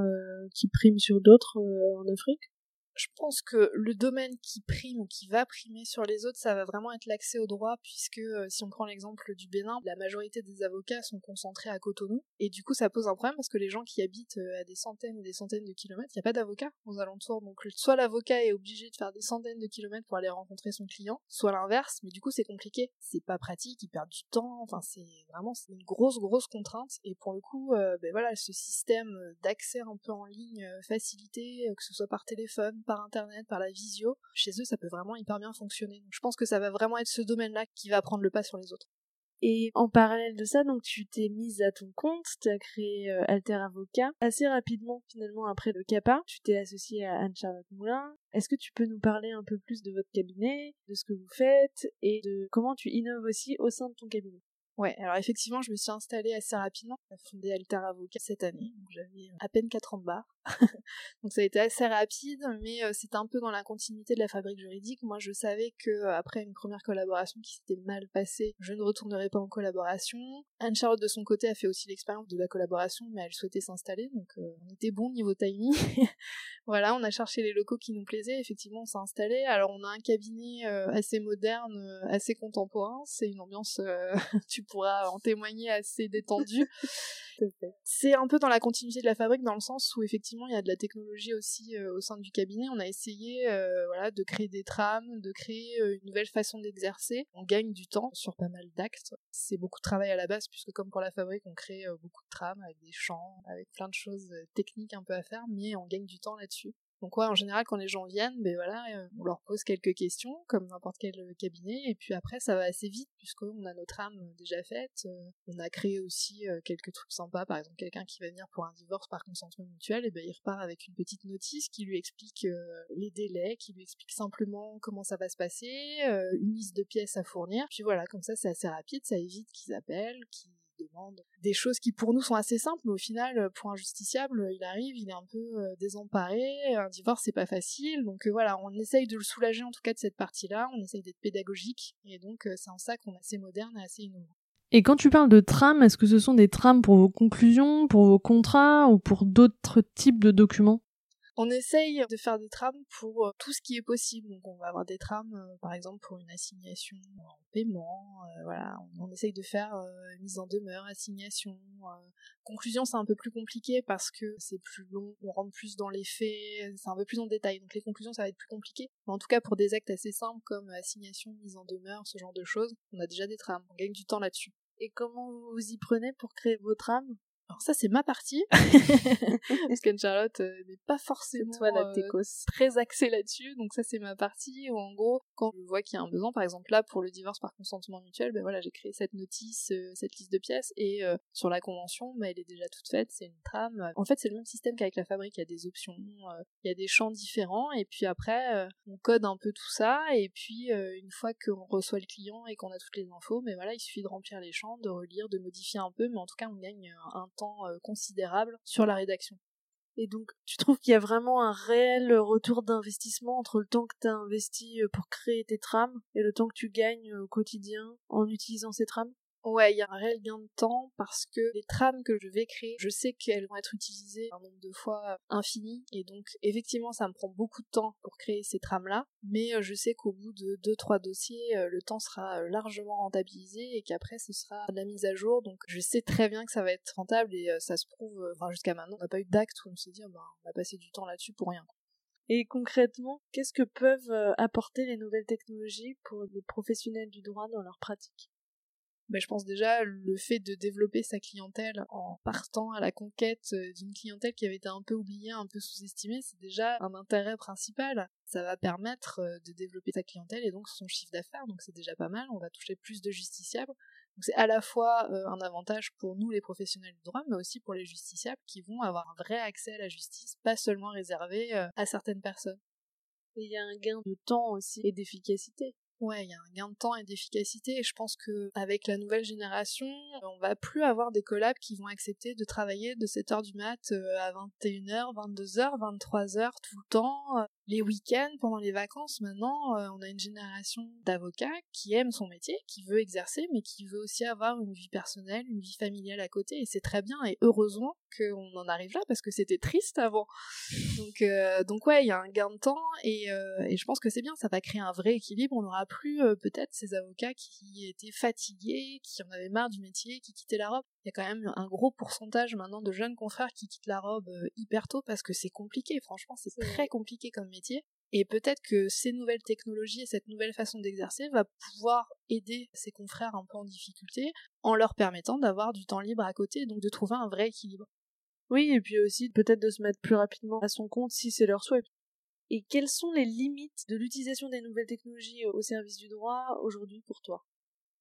qui priment sur d'autres en Afrique?
Je pense que le domaine qui prime ou qui va primer sur les autres, ça va vraiment être l'accès au droit, puisque euh, si on prend l'exemple du Bénin, la majorité des avocats sont concentrés à Cotonou, et du coup ça pose un problème parce que les gens qui habitent euh, à des centaines et des centaines de kilomètres, il n'y a pas d'avocats aux alentours, donc soit l'avocat est obligé de faire des centaines de kilomètres pour aller rencontrer son client, soit l'inverse, mais du coup c'est compliqué, c'est pas pratique, il perd du temps, enfin c'est vraiment une grosse grosse contrainte, et pour le coup, euh, ben voilà, ce système d'accès un peu en ligne facilité, que ce soit par téléphone, par internet, par la visio, chez eux ça peut vraiment hyper bien fonctionner. Donc je pense que ça va vraiment être ce domaine-là qui va prendre le pas sur les autres.
Et en parallèle de ça, donc tu t'es mise à ton compte, tu as créé euh, Alter Avocat. Assez rapidement, finalement, après le CAPA, tu t'es associée à Anne-Charlotte Moulin. Est-ce que tu peux nous parler un peu plus de votre cabinet, de ce que vous faites et de comment tu innoves aussi au sein de ton cabinet?
Ouais, alors effectivement, je me suis installée assez rapidement. J'ai fondé Alter Avocat cette année, j'avais à peine 4 ans de barre. donc ça a été assez rapide, mais euh, c'était un peu dans la continuité de la fabrique juridique. Moi, je savais que euh, après une première collaboration qui s'était mal passée, je ne retournerais pas en collaboration. Anne Charlotte de son côté a fait aussi l'expérience de la collaboration, mais elle souhaitait s'installer, donc euh, on était bon niveau timing. voilà, on a cherché les locaux qui nous plaisaient. Effectivement, on s'est installé. Alors on a un cabinet assez moderne, assez contemporain. C'est une ambiance, pourras en témoigner, assez détendue. C'est un peu dans la continuité de la fabrique, dans le sens où effectivement il y a de la technologie aussi euh, au sein du cabinet. On a essayé euh, voilà, de créer des trames, de créer euh, une nouvelle façon d'exercer. On gagne du temps sur pas mal d'actes. C'est beaucoup de travail à la base, puisque comme pour la fabrique, on crée beaucoup de trames avec des champs, avec plein de choses techniques un peu à faire, mais on gagne du temps là-dessus. Donc ouais, en général, quand les gens viennent, ben voilà, euh, on leur pose quelques questions, comme n'importe quel euh, cabinet, et puis après, ça va assez vite, puisqu'on a notre âme déjà faite. Euh, on a créé aussi quelques trucs sympas, par exemple, quelqu'un qui va venir pour un divorce par consentement mutuel, et ben il repart avec une petite notice qui lui explique les délais, qui lui explique simplement comment ça va se passer, une liste de pièces à fournir. Puis voilà, comme ça, c'est assez rapide, ça évite qu'ils appellent, qu'ils des choses qui pour nous sont assez simples, mais au final, euh, pour un justiciable, il arrive, il est un peu euh, désemparé, un divorce c'est pas facile, donc euh, voilà, on essaye de le soulager en tout cas de cette partie-là, on essaye d'être pédagogique, et donc c'est en ça qu'on est assez moderne et assez innovant.
Et quand tu parles de trames, est-ce que ce sont des trames pour vos conclusions, pour vos contrats ou pour d'autres types de documents?
On essaye de faire des trames pour euh, tout ce qui est possible. Donc on va avoir des trames, euh, par exemple, pour une assignation en paiement. Euh, voilà, on, essaye de faire mise en demeure, assignation. conclusion, c'est un peu plus compliqué parce que c'est plus long, on rentre plus dans les faits, c'est un peu plus en détail. Donc les conclusions, ça va être plus compliqué. Mais en tout cas, pour des actes assez simples comme assignation, mise en demeure, ce genre de choses, on a déjà des trames. On gagne du temps là-dessus.
Et comment vous y prenez pour créer vos trames?
Alors ça c'est ma partie. Parce qu'Anne Charlotte euh, n'est pas forcément
Toi, la
euh, très axée là-dessus. Donc ça c'est ma partie où en gros quand je vois qu'il y a un besoin par exemple là pour le divorce par consentement mutuel ben voilà j'ai créé cette notice euh, cette liste de pièces et sur la convention ben, elle est déjà toute faite. C'est une trame. En fait c'est le même système qu'avec la fabrique. Il y a des options il y a des champs différents et puis après on code un peu tout ça et puis une fois qu'on reçoit le client et qu'on a toutes les infos mais ben, voilà il suffit de remplir les champs de relire de modifier un peu mais en tout cas on gagne un temps euh, considérable sur la rédaction.
Et donc, tu trouves qu'il y a vraiment un réel retour d'investissement entre le temps que tu as investi euh, pour créer tes trames et le temps que tu gagnes au quotidien en utilisant ces trames?
Ouais, il y a un réel gain de temps parce que les trames que je vais créer, je sais qu'elles vont être utilisées un nombre de fois infini. Et donc effectivement ça me prend beaucoup de temps pour créer ces trames-là, mais euh, je sais qu'au bout de 2-3 dossiers, euh, le temps sera euh, largement rentabilisé et qu'après ce sera de la mise à jour, donc je sais très bien que ça va être rentable et ça se prouve, enfin jusqu'à maintenant on n'a pas eu d'acte où on se dit oh, bah, on a passé du temps là-dessus pour rien.
Et concrètement, qu'est-ce que peuvent apporter les nouvelles technologies pour les professionnels du droit dans leur pratique?
Bah, je pense déjà le fait de développer sa clientèle en partant à la conquête euh, d'une clientèle qui avait été un peu oubliée, un peu sous-estimée, c'est déjà un intérêt principal. Ça va permettre euh, de développer sa clientèle et donc son chiffre d'affaires, donc c'est déjà pas mal, on va toucher plus de justiciables. C'est à la fois euh, un avantage pour nous les professionnels du droit, mais aussi pour les justiciables qui vont avoir un vrai accès à la justice, pas seulement réservé à certaines personnes.
Il y a un gain de temps aussi et d'efficacité.
Ouais, il y a un gain de temps et d'efficacité et je pense que avec la nouvelle génération, on va plus avoir des collabs qui vont accepter de travailler de 7h du mat euh, à 21h, 22h, 23h tout le temps, euh, les week-ends, pendant les vacances. Maintenant, euh, on a une génération d'avocats qui aiment son métier, qui veut exercer mais qui veut aussi avoir une vie personnelle, une vie familiale à côté et c'est très bien et heureusement qu'on en arrive là parce que c'était triste avant. Donc donc ouais, il y a un gain de temps et, et je pense que c'est bien, ça va créer un vrai équilibre, on aura plus euh, peut-être ces avocats qui étaient fatigués, qui en avaient marre du métier, qui quittaient la robe. Il y a quand même un gros pourcentage maintenant de jeunes confrères qui quittent la robe euh, hyper tôt parce que c'est compliqué, franchement c'est très compliqué comme métier. Et peut-être que ces nouvelles technologies et cette nouvelle façon d'exercer va pouvoir aider ces confrères un peu en difficulté en leur permettant d'avoir du temps libre à côté, donc de trouver un vrai équilibre.
Oui, et puis aussi peut-être de se mettre plus rapidement à son compte si c'est leur souhait et quelles sont les limites de l'utilisation des nouvelles technologies au service du droit aujourd'hui pour toi?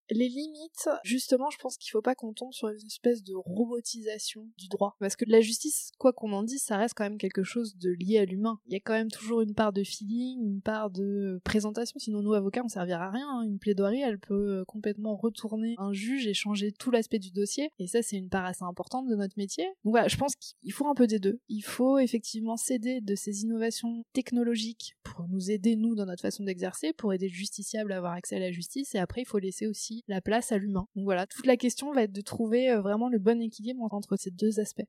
Les limites, justement, je pense qu'il faut pas qu'on tombe sur une espèce de robotisation du droit. Parce que la justice, quoi qu'on en dise, ça reste quand même quelque chose de lié à l'humain. Il y a quand même toujours une part de feeling, une part de présentation, sinon nous, avocats, on servira à rien. Hein. Une plaidoirie, elle peut complètement retourner un juge et changer tout l'aspect du dossier. Et ça, c'est une part assez importante de notre métier. Donc voilà, je pense qu'il faut un peu des deux. Il faut effectivement s'aider de ces innovations technologiques pour nous aider, nous, dans notre façon d'exercer, pour aider le justiciable à avoir accès à la justice. Et après, il faut laisser aussi la place à l'humain. Donc voilà, toute la question va être de trouver euh, vraiment le bon équilibre entre ces deux aspects.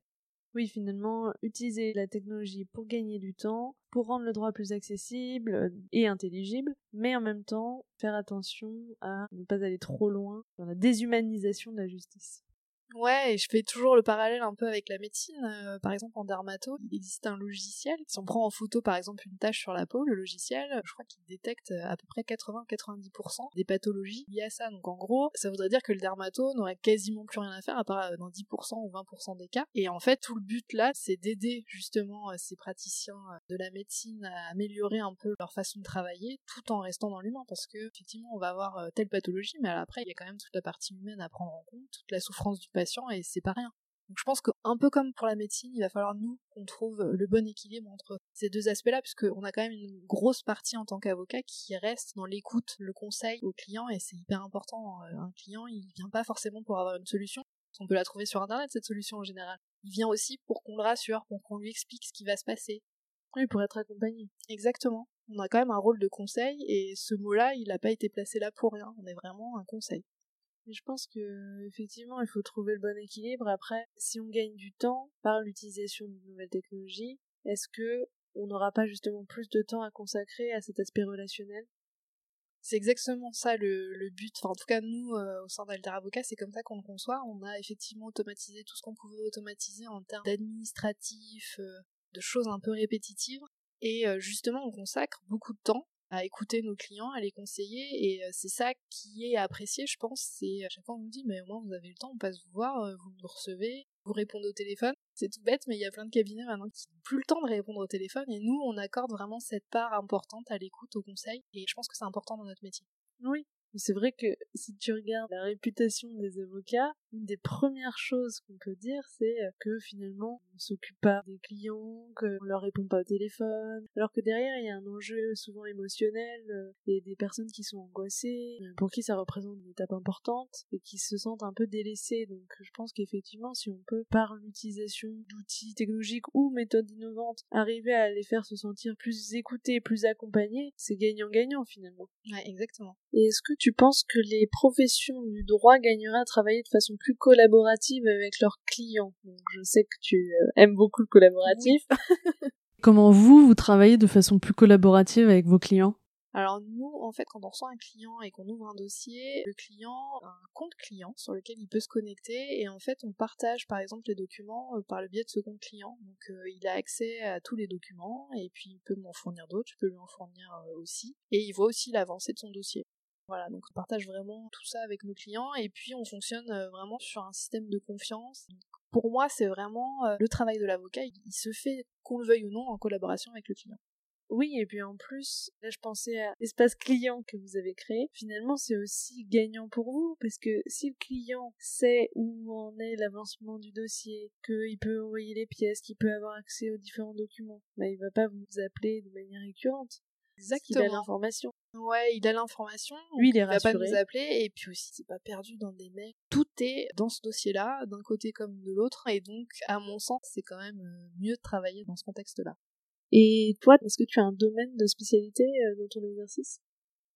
Oui, finalement, utiliser la technologie pour gagner du temps, pour rendre le droit plus accessible euh, et intelligible, mais en même temps faire attention à ne pas aller trop loin dans la déshumanisation de la justice.
Ouais, et je fais toujours le parallèle un peu avec la médecine. Euh, par exemple, en dermato, il existe un logiciel. Si on prend en photo, par exemple, une tache sur la peau, le logiciel, je crois qu'il détecte à peu près 80-90% des pathologies liées à ça. Donc, en gros, ça voudrait dire que le dermato n'aurait quasiment plus rien à faire, à part euh, dans 10% ou 20% des cas. Et en fait, tout le but là, c'est d'aider justement euh, ces praticiens de la médecine à améliorer un peu leur façon de travailler, tout en restant dans l'humain, parce que effectivement, on va avoir telle pathologie, mais après, il y a quand même toute la partie humaine à prendre en compte, toute la souffrance du patient et c'est pas rien. Donc je pense qu'un peu comme pour la médecine, il va falloir nous qu'on trouve le bon équilibre entre ces deux aspects-là, puisqu'on a quand même une grosse partie en tant qu'avocat qui reste dans l'écoute, le conseil au client, et c'est hyper important. Euh, un client, il vient pas forcément pour avoir une solution, on peut la trouver sur internet cette solution en général. Il vient aussi pour qu'on le rassure, pour qu'on lui explique ce qui va se passer.
Oui, pour être accompagné.
Exactement. On a quand même un rôle de conseil, et ce mot-là, il n'a pas été placé là pour rien. On est vraiment un conseil
je pense que effectivement, il faut trouver le bon équilibre. Après, si on gagne du temps par l'utilisation de nouvelles technologies, est-ce que on n'aura pas justement plus de temps à consacrer à cet aspect relationnel?
C'est exactement ça le, but. Enfin, en tout cas, nous, euh, au sein d'Alter Avocat, c'est comme ça qu'on le conçoit. On a effectivement automatisé tout ce qu'on pouvait automatiser en termes d'administratif, euh, de choses un peu répétitives. Et euh, justement, on consacre beaucoup de temps à écouter nos clients, à les conseiller, et euh, c'est ça qui est apprécié, je pense. C'est à chaque fois on nous dit, mais au moins vous avez le temps, on passe vous voir, euh, vous nous recevez, vous répondez au téléphone. C'est tout bête, mais il y a plein de cabinets maintenant qui n'ont plus le temps de répondre au téléphone, et nous, on accorde vraiment cette part importante à l'écoute, au conseil, et je pense que c'est important dans notre métier.
Oui, c'est vrai que si tu regardes la réputation des avocats, une des premières choses qu'on peut dire, c'est euh, que finalement, on s'occupe pas des clients, qu'on leur répond pas au téléphone, alors que derrière, il y a un enjeu souvent émotionnel, euh, et des personnes qui sont angoissées, euh, pour qui ça représente une étape importante, et qui se sentent un peu délaissées. Donc, je pense qu'effectivement, si on peut, par l'utilisation d'outils technologiques ou méthodes innovantes, arriver à les faire se sentir plus écoutés, plus accompagnés, c'est gagnant-gagnant finalement.
Ouais, exactement.
Et est-ce que tu penses que les professions du droit gagneraient à travailler de façon plus collaborative avec leurs clients. Donc, je sais que tu euh, aimes beaucoup le collaboratif. Comment vous, vous travaillez de façon plus collaborative avec vos clients?
Alors nous, en fait, quand on reçoit un client et qu'on ouvre un dossier, le client a un compte client sur lequel il peut se connecter et en fait, on partage par exemple les documents euh, par le biais de ce compte client. Donc euh, il a accès à tous les documents et puis il peut m'en fournir d'autres, je peux lui en fournir aussi. Et il voit aussi l'avancée de son dossier. Voilà, donc on partage vraiment tout ça avec nos clients et puis on fonctionne euh, vraiment sur un système de confiance. pour moi, c'est vraiment euh, le travail de l'avocat, il se fait qu'on le veuille ou non en collaboration avec le client.
Oui, et puis en plus, là je pensais à l'espace client que vous avez créé. Finalement, c'est aussi gagnant pour vous parce que si le client sait où en est l'avancement du dossier, qu'il peut envoyer les pièces, qu'il peut avoir accès aux différents documents, bah, il va pas vous appeler de manière récurrente.
Exactement.
Il a l'information.
Ouais, il a l'information.
Lui, il est
va pas nous appeler. Et puis aussi, c'est pas perdu dans des mails. Tout est dans ce dossier-là, d'un côté comme de l'autre. Et donc, à mon sens, c'est quand même euh, mieux de travailler dans ce contexte-là.
Et toi, est-ce que tu as un domaine de spécialité euh, dans ton exercice?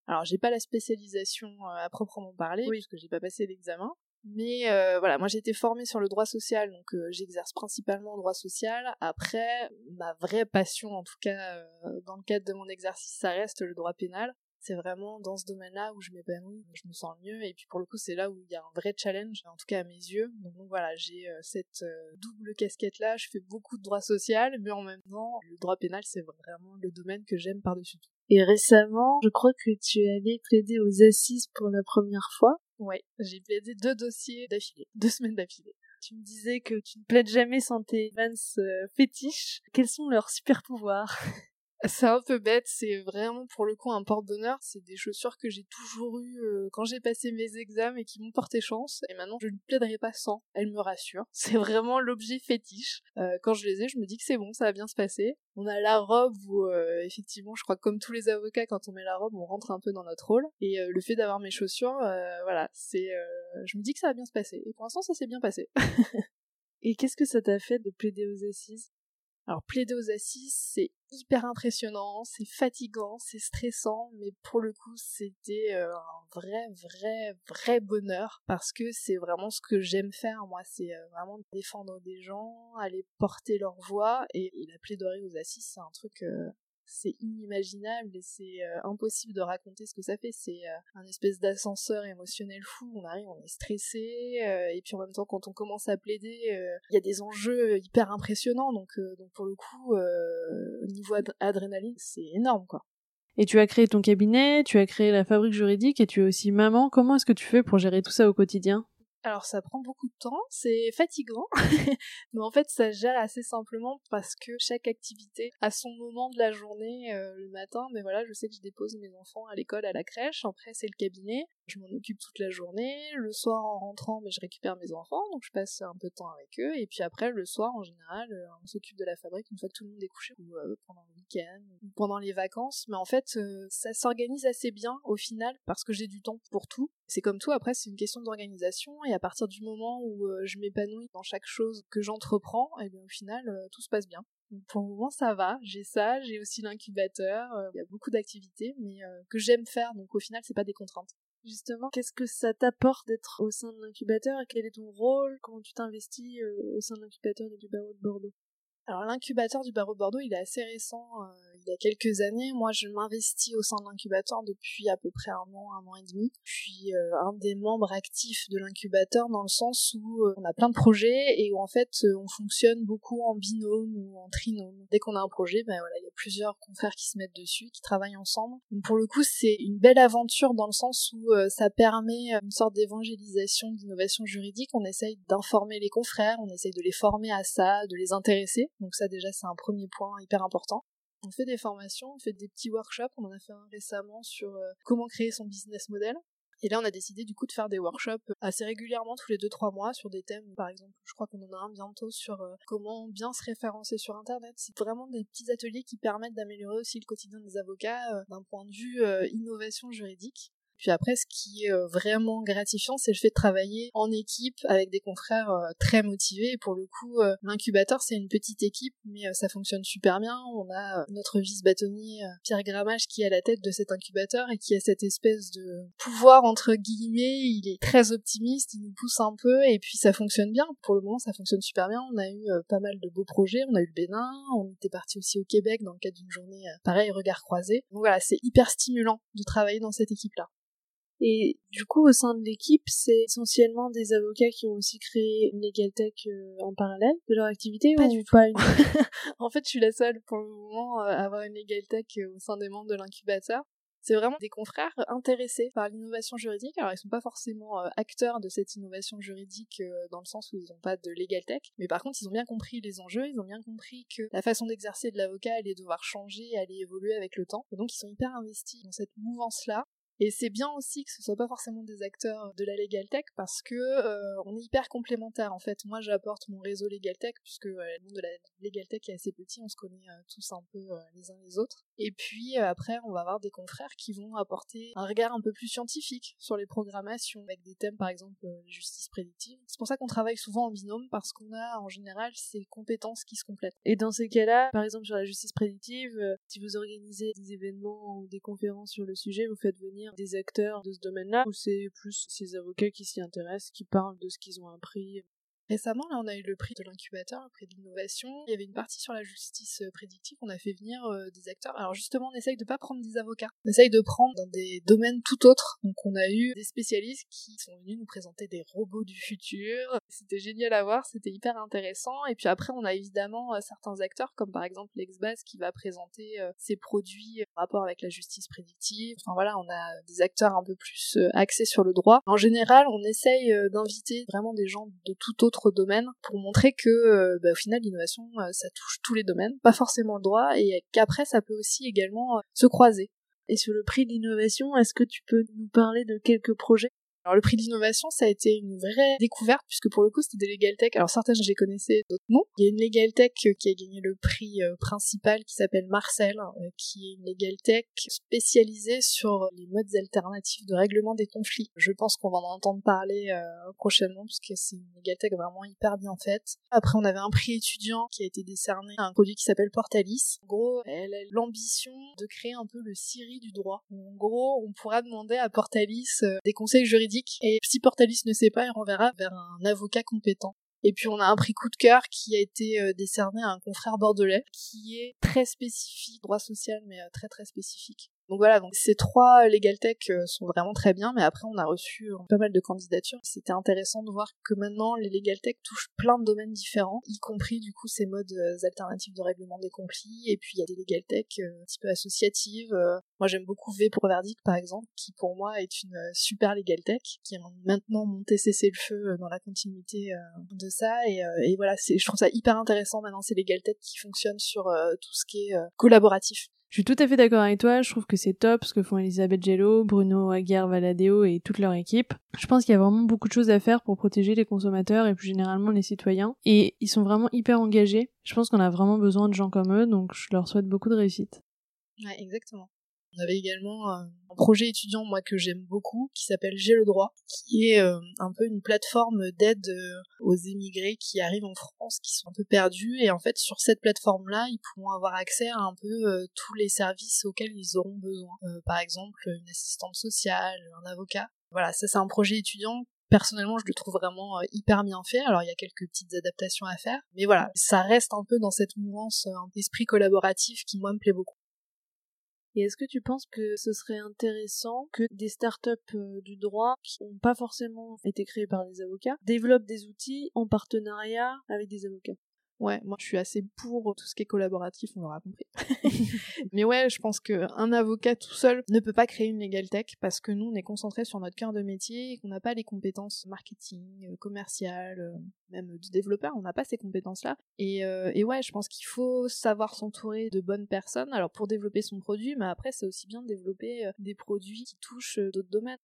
Alors, j'ai pas la spécialisation euh, à proprement parler, oui. parce que j'ai pas passé l'examen. Mais euh, voilà, moi j'ai été formée sur le droit social, donc euh, j'exerce principalement le droit social. Après, ma vraie passion, en tout cas euh, dans le cadre de mon exercice, ça reste le droit pénal. C'est vraiment dans ce domaine-là où je m'épanouis, je me sens mieux, et puis pour le coup c'est là où il y a un vrai challenge, en tout cas à mes yeux. Donc, voilà, j'ai cette double casquette-là, je fais beaucoup de droit social, mais en même temps, le droit pénal c'est vraiment le domaine que j'aime par-dessus tout.
Et récemment, je crois que tu es allé plaider aux assises pour la première fois.
Ouais, j'ai plaidé deux dossiers d'affilée, deux semaines d'affilée.
Tu me disais que tu ne plaides jamais sans tes fans euh, fétiches. Quels sont leurs super pouvoirs?
C'est un peu bête, c'est vraiment pour le coup un porte-bonheur. C'est des chaussures que j'ai toujours eues euh, quand j'ai passé mes examens et qui m'ont porté chance. Et maintenant, je ne plaiderai pas sans. Elles me rassurent. C'est vraiment l'objet fétiche. Euh, quand je les ai, je me dis que c'est bon, ça va bien se passer. On a la robe où, euh, effectivement, je crois que comme tous les avocats, quand on met la robe, on rentre un peu dans notre rôle. Et le fait d'avoir mes chaussures, voilà, c'est, je me dis que ça va bien se passer. Et pour l'instant, ça s'est bien passé.
et qu'est-ce que ça t'a fait de plaider aux assises?
Alors plaider aux assises, c'est hyper impressionnant, c'est fatigant, c'est stressant, mais pour le coup c'était euh, un vrai, vrai, vrai bonheur parce que c'est vraiment ce que j'aime faire. Moi, c'est euh, vraiment défendre des gens, aller porter leur voix et, la plaidoirie aux assises, c'est un truc euh, c'est inimaginable et c'est euh, impossible de raconter ce que ça fait. C'est euh, un espèce d'ascenseur émotionnel fou. On arrive, on est stressé, euh, et puis en même temps, quand on commence à plaider, il y a des enjeux hyper impressionnants. Donc, donc pour le coup, au niveau adrénaline, c'est énorme, quoi.
Et tu as créé ton cabinet, tu as créé la fabrique juridique et tu es aussi maman. Comment est-ce que tu fais pour gérer tout ça au quotidien?
Alors ça prend beaucoup de temps, c'est fatigant, mais en fait ça gère assez simplement parce que chaque activité a son moment de la journée euh, le matin. Mais voilà, je sais que je dépose mes enfants à l'école, à la crèche. Après c'est le cabinet, je m'en occupe toute la journée. Le soir en rentrant, mais je récupère mes enfants, donc je passe un peu de temps avec eux. Et puis après le soir en général, euh, on s'occupe de la fabrique une fois que tout le monde est couché ou euh, pendant le week-end ou pendant les vacances. Mais en fait ça s'organise assez bien au final parce que j'ai du temps pour tout. C'est comme tout, après c'est une question d'organisation et à partir du moment où euh, je m'épanouis dans chaque chose que j'entreprends, et eh bien au final euh, tout se passe bien. pour le moment ça va, j'ai ça, j'ai aussi l'incubateur, euh, il y a beaucoup d'activités mais que j'aime faire donc au final c'est pas des contraintes.
Justement, qu'est-ce que ça t'apporte d'être au sein de l'incubateur et quel est ton rôle? Comment tu t'investis au sein de l'incubateur du barreau de Bordeaux?
Alors l'incubateur du barreau de Bordeaux, il est assez récent, euh, il y a quelques années. Moi, je m'investis au sein de l'incubateur depuis à peu près un an, un an et demi. Je suis euh, un des membres actifs de l'incubateur dans le sens où euh, on a plein de projets et où en fait on fonctionne beaucoup en binôme ou en trinôme. Dès qu'on a un projet, ben voilà, il y a plusieurs confrères qui se mettent dessus, qui travaillent ensemble. Donc pour le coup, c'est une belle aventure dans le sens où ça permet une sorte d'évangélisation, d'innovation juridique. On essaye d'informer les confrères, on essaye de les former à ça, de les intéresser. Donc ça déjà c'est un premier point hyper important. On fait des formations, on fait des petits workshops, on en a fait un récemment sur euh, comment créer son business model. Et là, on a décidé du coup de faire des workshops assez régulièrement tous les 2-3 mois sur des thèmes, par exemple, je crois qu'on en a un bientôt sur euh, comment bien se référencer sur Internet. C'est vraiment des petits ateliers qui permettent d'améliorer aussi le quotidien des avocats euh, d'un point de vue innovation juridique. Puis après, ce qui est euh, vraiment gratifiant, c'est le fait de travailler en équipe avec des confrères euh, très motivés. Et pour le coup, euh, l'incubateur, c'est une petite équipe, mais ça fonctionne super bien. On a notre vice-bâtonnier Pierre Grammage qui est à la tête de cet incubateur et qui a cette espèce de pouvoir entre guillemets. Il est très optimiste, il nous pousse un peu et puis ça fonctionne bien. Pour le moment, ça fonctionne super bien. On a eu pas mal de beaux projets. On a eu le Bénin, on était parti aussi au Québec dans le cadre d'une journée pareil, regard croisé. Donc voilà, c'est hyper stimulant de travailler dans cette équipe-là.
Et du coup, au sein de l'équipe, c'est essentiellement des avocats qui ont aussi créé une Legal Tech euh, en parallèle de leur activité
Pas du tout. Pas une... en fait, je suis la seule pour le moment à avoir une Legal Tech euh, au sein des membres de l'incubateur. C'est vraiment des confrères intéressés par l'innovation juridique. Alors, ils sont pas forcément euh, acteurs de cette innovation juridique dans le sens où ils n'ont pas de legal tech, mais par contre, ils ont bien compris les enjeux, ils ont bien compris que la façon d'exercer de l'avocat allait devoir changer, allait évoluer avec le temps. Et donc, ils sont hyper investis dans cette mouvance-là et c'est bien aussi que ce soit pas forcément des acteurs de la Legal Tech parce que euh, on est hyper complémentaires en fait. Moi j'apporte mon réseau Legal Tech puisque euh, le monde de la Legal Tech est assez petit, on se connaît euh, tous un peu les uns les autres. Et puis après on va avoir des confrères qui vont apporter un regard un peu plus scientifique sur les programmations avec des thèmes par exemple justice prédictive. C'est pour ça qu'on travaille souvent en binôme parce qu'on a en général ces compétences qui se complètent.
Et dans ces cas-là, par exemple sur la justice prédictive, si vous organisez des événements ou des conférences sur le sujet, vous faites venir des acteurs de ce domaine-là ou c'est plus ces avocats qui s'y intéressent, qui parlent de ce qu'ils ont appris?
Récemment, là, on a eu le prix de l'incubateur, le prix de l'innovation. Il y avait une partie sur la justice euh, prédictive. On a fait venir euh, des acteurs. Alors justement, on essaye de pas prendre des avocats. On essaye de prendre dans des domaines tout autres. Donc on a eu des spécialistes qui sont venus nous présenter des robots du futur. C'était génial à voir, c'était hyper intéressant. Et puis après, on a évidemment euh, certains acteurs, comme par exemple l'Exbase qui va présenter ses produits en rapport avec la justice prédictive. Enfin voilà, on a des acteurs un peu plus axés sur le droit. En général, on essaye d'inviter vraiment des gens de tout autre domaines pour montrer que bah, au final l'innovation ça touche tous les domaines, pas forcément le droit, et qu'après ça peut aussi également se croiser.
Et sur le prix de l'innovation, est-ce que tu peux nous parler de quelques projets?
Alors le prix d'innovation, ça a été une vraie découverte puisque pour le coup c'était des Legal Tech. Alors certaines je les connaissais, d'autres non. Il y a une Legal Tech euh, qui a gagné le prix euh, principal qui s'appelle Marcel, euh, qui est une Legal Tech spécialisée sur les modes alternatifs de règlement des conflits. Je pense qu'on va en entendre parler prochainement parce que c'est une Legal Tech vraiment hyper bien faite. Après on avait un prix étudiant qui a été décerné à un produit qui s'appelle Portalis. En gros, elle a l'ambition de créer un peu le Siri du droit. En gros, on pourra demander à Portalis des conseils juridiques et si Portalis ne sait pas, il renverra vers un avocat compétent. Et puis on a un prix coup de cœur qui a été euh, décerné à un confrère bordelais, qui est très spécifique, droit social, mais euh, très très spécifique. Donc voilà, donc ces trois Legal Tech euh, sont vraiment très bien, mais après on a reçu euh, pas mal de candidatures. C'était intéressant de voir que maintenant les Legal Tech touchent plein de domaines différents, y compris du coup ces modes euh, alternatifs de règlement des conflits, et puis il y a des Legal Tech un petit peu associatives. Moi j'aime beaucoup V pour Verdict par exemple, qui pour moi est une super Legal Tech, qui a maintenant monté cesser le feu dans la continuité de ça, et, voilà, je trouve ça hyper intéressant maintenant ces Legal Tech qui fonctionnent sur tout ce qui est collaboratif.
Je suis tout à fait d'accord avec toi, je trouve que c'est top ce que font Elisabeth Gello, Bruno Aguirre Valadeo et toute leur équipe. Je pense qu'il y a vraiment beaucoup de choses à faire pour protéger les consommateurs et plus généralement les citoyens. Et ils sont vraiment hyper engagés. Je pense qu'on a vraiment besoin de gens comme eux, donc je leur souhaite beaucoup de réussite.
Ouais, exactement. On avait également euh, un projet étudiant, moi, que j'aime beaucoup, qui s'appelle J'ai le droit, qui est euh, un peu une plateforme d'aide euh, aux émigrés qui arrivent en France, qui sont un peu perdus. Et en fait, sur cette plateforme-là, ils pourront avoir accès à un peu tous les services auxquels ils auront besoin. par exemple, une assistante sociale, un avocat. Voilà, ça c'est un projet étudiant personnellement je le trouve vraiment hyper bien fait alors il y a quelques petites adaptations à faire mais voilà ça reste un peu dans cette mouvance un esprit collaboratif qui moi me plaît beaucoup
et est-ce que tu penses que ce serait intéressant que des startups euh, du droit qui n'ont pas forcément été créées par des avocats développent des outils en partenariat avec des avocats?
Ouais, moi je suis assez pour tout ce qui est collaboratif, on l'aura compris. Mais ouais, je pense qu'un avocat tout seul ne peut pas créer une legal tech parce que nous on est concentré sur notre cœur de métier et qu'on n'a pas les compétences marketing, euh, commerciales, euh, même du développeur, on n'a pas ces compétences-là. Et, euh, et ouais, je pense qu'il faut savoir s'entourer de bonnes personnes, alors pour développer son produit, mais après c'est aussi bien de développer des produits qui touchent d'autres domaines.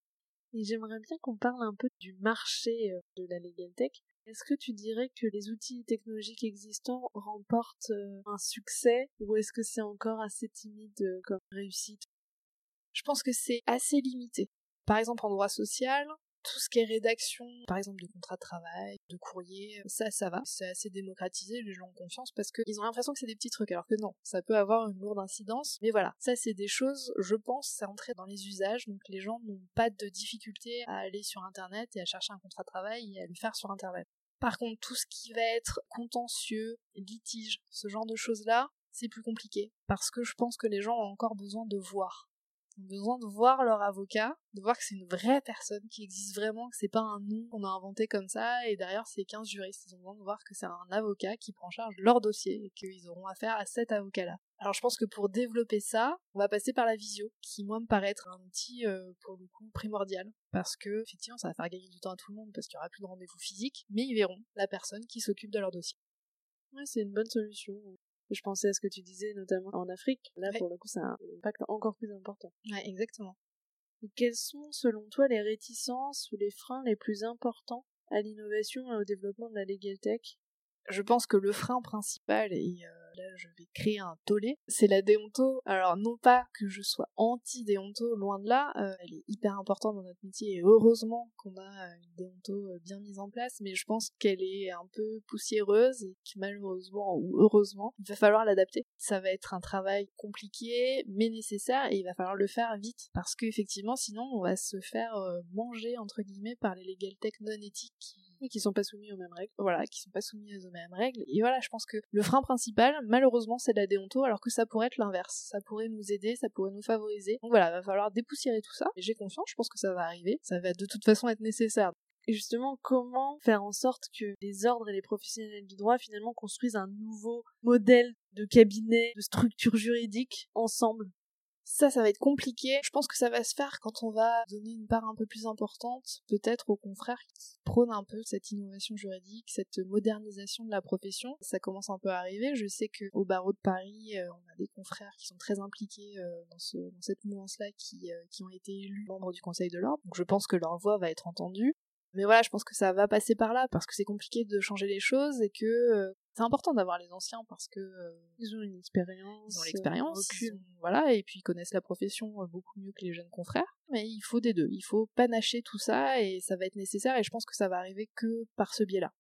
Et j'aimerais bien qu'on parle un peu du marché de la legal tech. Est-ce que tu dirais que les outils technologiques existants remportent euh, un succès ou est-ce que c'est encore assez timide euh, comme réussite?
Je pense que c'est assez limité. Par exemple, en droit social, tout ce qui est rédaction, par exemple de contrat de travail, de courrier, ça, ça va. C'est assez démocratisé, les gens ont confiance parce qu'ils ont l'impression que c'est des petits trucs, alors que non, ça peut avoir une lourde incidence. Mais voilà, ça c'est des choses, je pense, c'est entré dans les usages, donc les gens n'ont pas de difficulté à aller sur Internet et à chercher un contrat de travail et à le faire sur Internet. Par contre, tout ce qui va être contentieux, litige, ce genre de choses-là, c'est plus compliqué. Parce que je pense que les gens ont encore besoin de voir ont besoin de voir leur avocat, de voir que c'est une vraie personne qui existe vraiment, que c'est pas un nom qu'on a inventé comme ça, et derrière c'est 15 juristes. Ils ont besoin de voir que c'est un avocat qui prend en charge leur dossier, et qu'ils auront affaire à cet avocat-là. Alors je pense que pour développer ça, on va passer par la visio, qui moi me paraît être un outil euh, pour le coup primordial, parce que effectivement ça va faire gagner du temps à tout le monde, parce qu'il y aura plus de rendez-vous physiques, mais ils verront la personne qui s'occupe de leur dossier.
Ouais, c'est une bonne solution. Je pensais à ce que tu disais, notamment en Afrique. Là, pour le coup, ça a un impact encore plus important.
Ouais, exactement.
Et quelles sont, selon toi, les réticences ou les freins les plus importants à l'innovation et au développement de la legal tech
Je pense que le frein principal, et euh, là je vais créer un tollé, c'est la déonto. Alors non pas que je sois anti-déonto, loin de là, euh, elle est hyper importante dans notre métier et heureusement qu'on a euh, une déonto euh, bien mise en place, mais je pense qu'elle est un peu poussiéreuse et que malheureusement ou heureusement, il va falloir l'adapter. Ça va être un travail compliqué mais nécessaire et il va falloir le faire vite parce qu'effectivement sinon on va se faire manger entre guillemets par les legal tech non éthiques qui qui sont pas soumis aux mêmes règles. Voilà, qui sont pas soumis aux mêmes règles. Et voilà, je pense que le frein principal, malheureusement, c'est la déonto, alors que ça pourrait être l'inverse. Ça pourrait nous aider, ça pourrait nous favoriser. Donc voilà, va falloir dépoussiérer tout ça. J'ai confiance, je pense que ça va arriver. Ça va de toute façon être nécessaire.
Et justement, comment faire en sorte que les ordres et les professionnels du droit finalement construisent un nouveau modèle de cabinet, de structure juridique ensemble?
Ça, ça va être compliqué. Je pense que ça va se faire quand on va donner une part un peu plus importante, peut-être aux confrères qui prônent un peu cette innovation juridique, cette modernisation de la profession. Ça commence un peu à arriver. Je sais qu'au barreau de Paris, euh, on a des confrères qui sont très impliqués euh, dans, ce, dans cette mouvance-là, qui, euh, qui ont été élus membres du Conseil de l'Ordre. Donc je pense que leur voix va être entendue. Mais voilà, je pense que ça va passer par là parce que c'est compliqué de changer les choses et que euh, c'est important d'avoir les anciens parce que euh,
ils ont une expérience,
ils ont l'expérience, voilà, et puis ils connaissent la profession euh, beaucoup mieux que les jeunes confrères. Mais il faut des deux, il faut panacher tout ça et ça va être nécessaire et je pense que ça va arriver que par ce biais-là.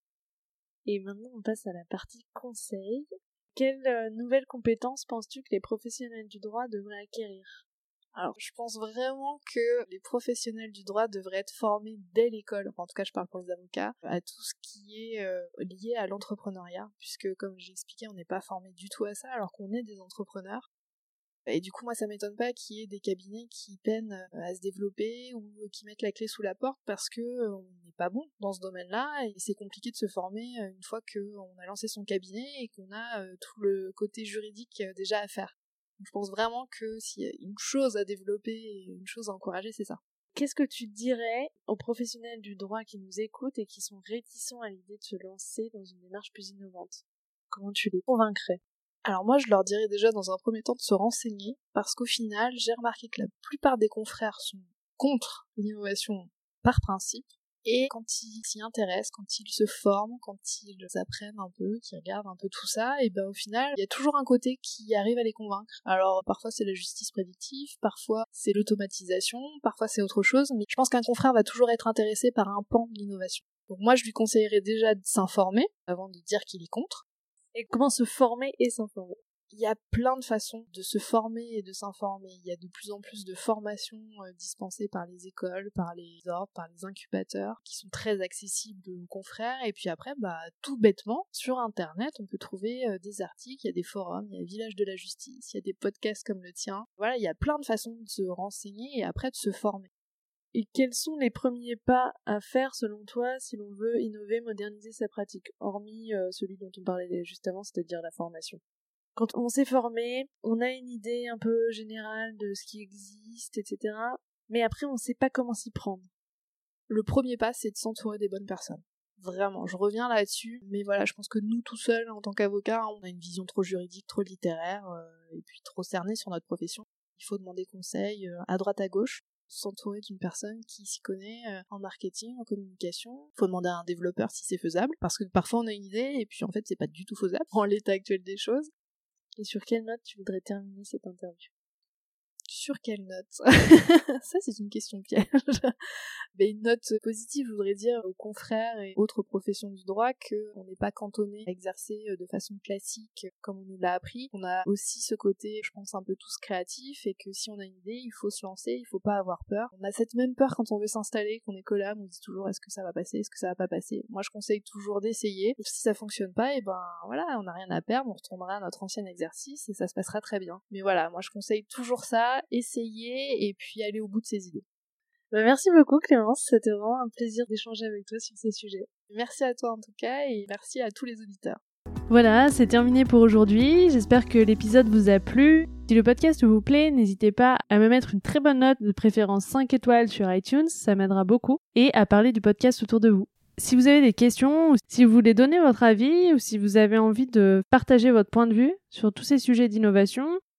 Et maintenant, on passe à la partie conseil. Quelles nouvelles compétences penses-tu que les professionnels du droit devraient acquérir?
Alors, je pense vraiment que les professionnels du droit devraient être formés dès l'école, en tout cas je parle pour les avocats, à tout ce qui est euh, lié à l'entrepreneuriat, puisque comme j'ai expliqué, on n'est pas formé du tout à ça alors qu'on est des entrepreneurs. Et du coup, moi, ça m'étonne pas qu'il y ait des cabinets qui peinent euh, à se développer ou qui mettent la clé sous la porte parce que euh, on n'est pas bon dans ce domaine-là et c'est compliqué de se former une fois qu'on a lancé son cabinet et qu'on a tout le côté juridique déjà à faire. Je pense vraiment que s'il y a une chose à développer et une chose à encourager, c'est ça.
Qu'est-ce que tu dirais aux professionnels du droit qui nous écoutent et qui sont réticents à l'idée de se lancer dans une démarche plus innovante? Comment tu les convaincrais?
Alors moi, je leur dirais déjà dans un premier temps de se renseigner, parce qu'au final, j'ai remarqué que la plupart des confrères sont contre l'innovation par principe, et quand ils s'y intéressent, quand ils se forment, quand ils apprennent un peu, qu'ils regardent un peu tout ça, et ben au final, il y a toujours un côté qui arrive à les convaincre. Alors parfois c'est la justice prédictive, parfois c'est l'automatisation, parfois c'est autre chose, mais je pense qu'un confrère va toujours être intéressé par un pan de l'innovation. Donc moi je lui conseillerais déjà de s'informer avant de dire qu'il est contre.
Et comment se former et s'informer?
Il y a plein de façons de se former et de s'informer. Il y a de plus en plus de formations euh, dispensées par les écoles, par les ordres, par les incubateurs, qui sont très accessibles aux confrères. Et puis après, bah, tout bêtement, sur Internet, on peut trouver euh, des articles, il y a des forums, il y a Village de la Justice, il y a des podcasts comme le tien. Voilà, il y a plein de façons de se renseigner et après de se former.
Et quels sont les premiers pas à faire selon toi si l'on veut innover, moderniser sa pratique, hormis euh, celui dont on parlait juste avant, c'est-à-dire la formation? Quand on s'est formé, on a une idée un peu générale de ce qui existe, etc. Mais après, on ne sait pas comment s'y prendre.
Le premier pas, c'est de s'entourer des bonnes personnes. Vraiment, je reviens là-dessus, mais voilà, je pense que nous tout seuls, en tant qu'avocats, on a une vision trop juridique, trop littéraire, euh, et puis trop cernée sur notre profession. Il faut demander conseil euh, à droite à gauche, s'entourer d'une personne qui s'y connaît euh, en marketing, en communication. Il faut demander à un développeur si c'est faisable, parce que parfois on a une idée et puis en fait c'est pas du tout faisable en l'état actuel des choses.
Et sur quelle note tu voudrais terminer cette interview?
Sur quelle note Ça, c'est une question piège. Mais une note positive, je voudrais dire aux confrères et autres professions du droit qu'on n'est pas cantonné à exercer euh, de façon classique comme on nous l'a appris. On a aussi ce côté, je pense, un peu tous créatif et que si on a une idée, il faut se lancer, il faut pas avoir peur. On a cette même peur quand on veut s'installer, qu'on est collab, on dit toujours est-ce que ça va passer, est-ce que ça va pas passer? Moi, je conseille toujours d'essayer. Si ça fonctionne pas, et eh ben voilà, on n'a rien à perdre, on retournera à notre ancien exercice et ça se passera très bien. Mais voilà, moi je conseille toujours ça essayer et puis aller au bout de ses idées.
Bah, merci beaucoup Clémence, c'était vraiment un plaisir d'échanger avec toi sur ces sujets.
Merci à toi en tout cas et merci à tous les auditeurs.
Voilà, c'est terminé pour aujourd'hui. J'espère que l'épisode vous a plu. Si le podcast vous plaît, n'hésitez pas à me mettre une très bonne note, de préférence 5 étoiles sur iTunes, ça m'aidera beaucoup, et à parler du podcast autour de vous. Si vous avez des questions, ou si vous voulez donner votre avis, ou si vous avez envie de partager votre point de vue sur tous ces sujets d'innovation,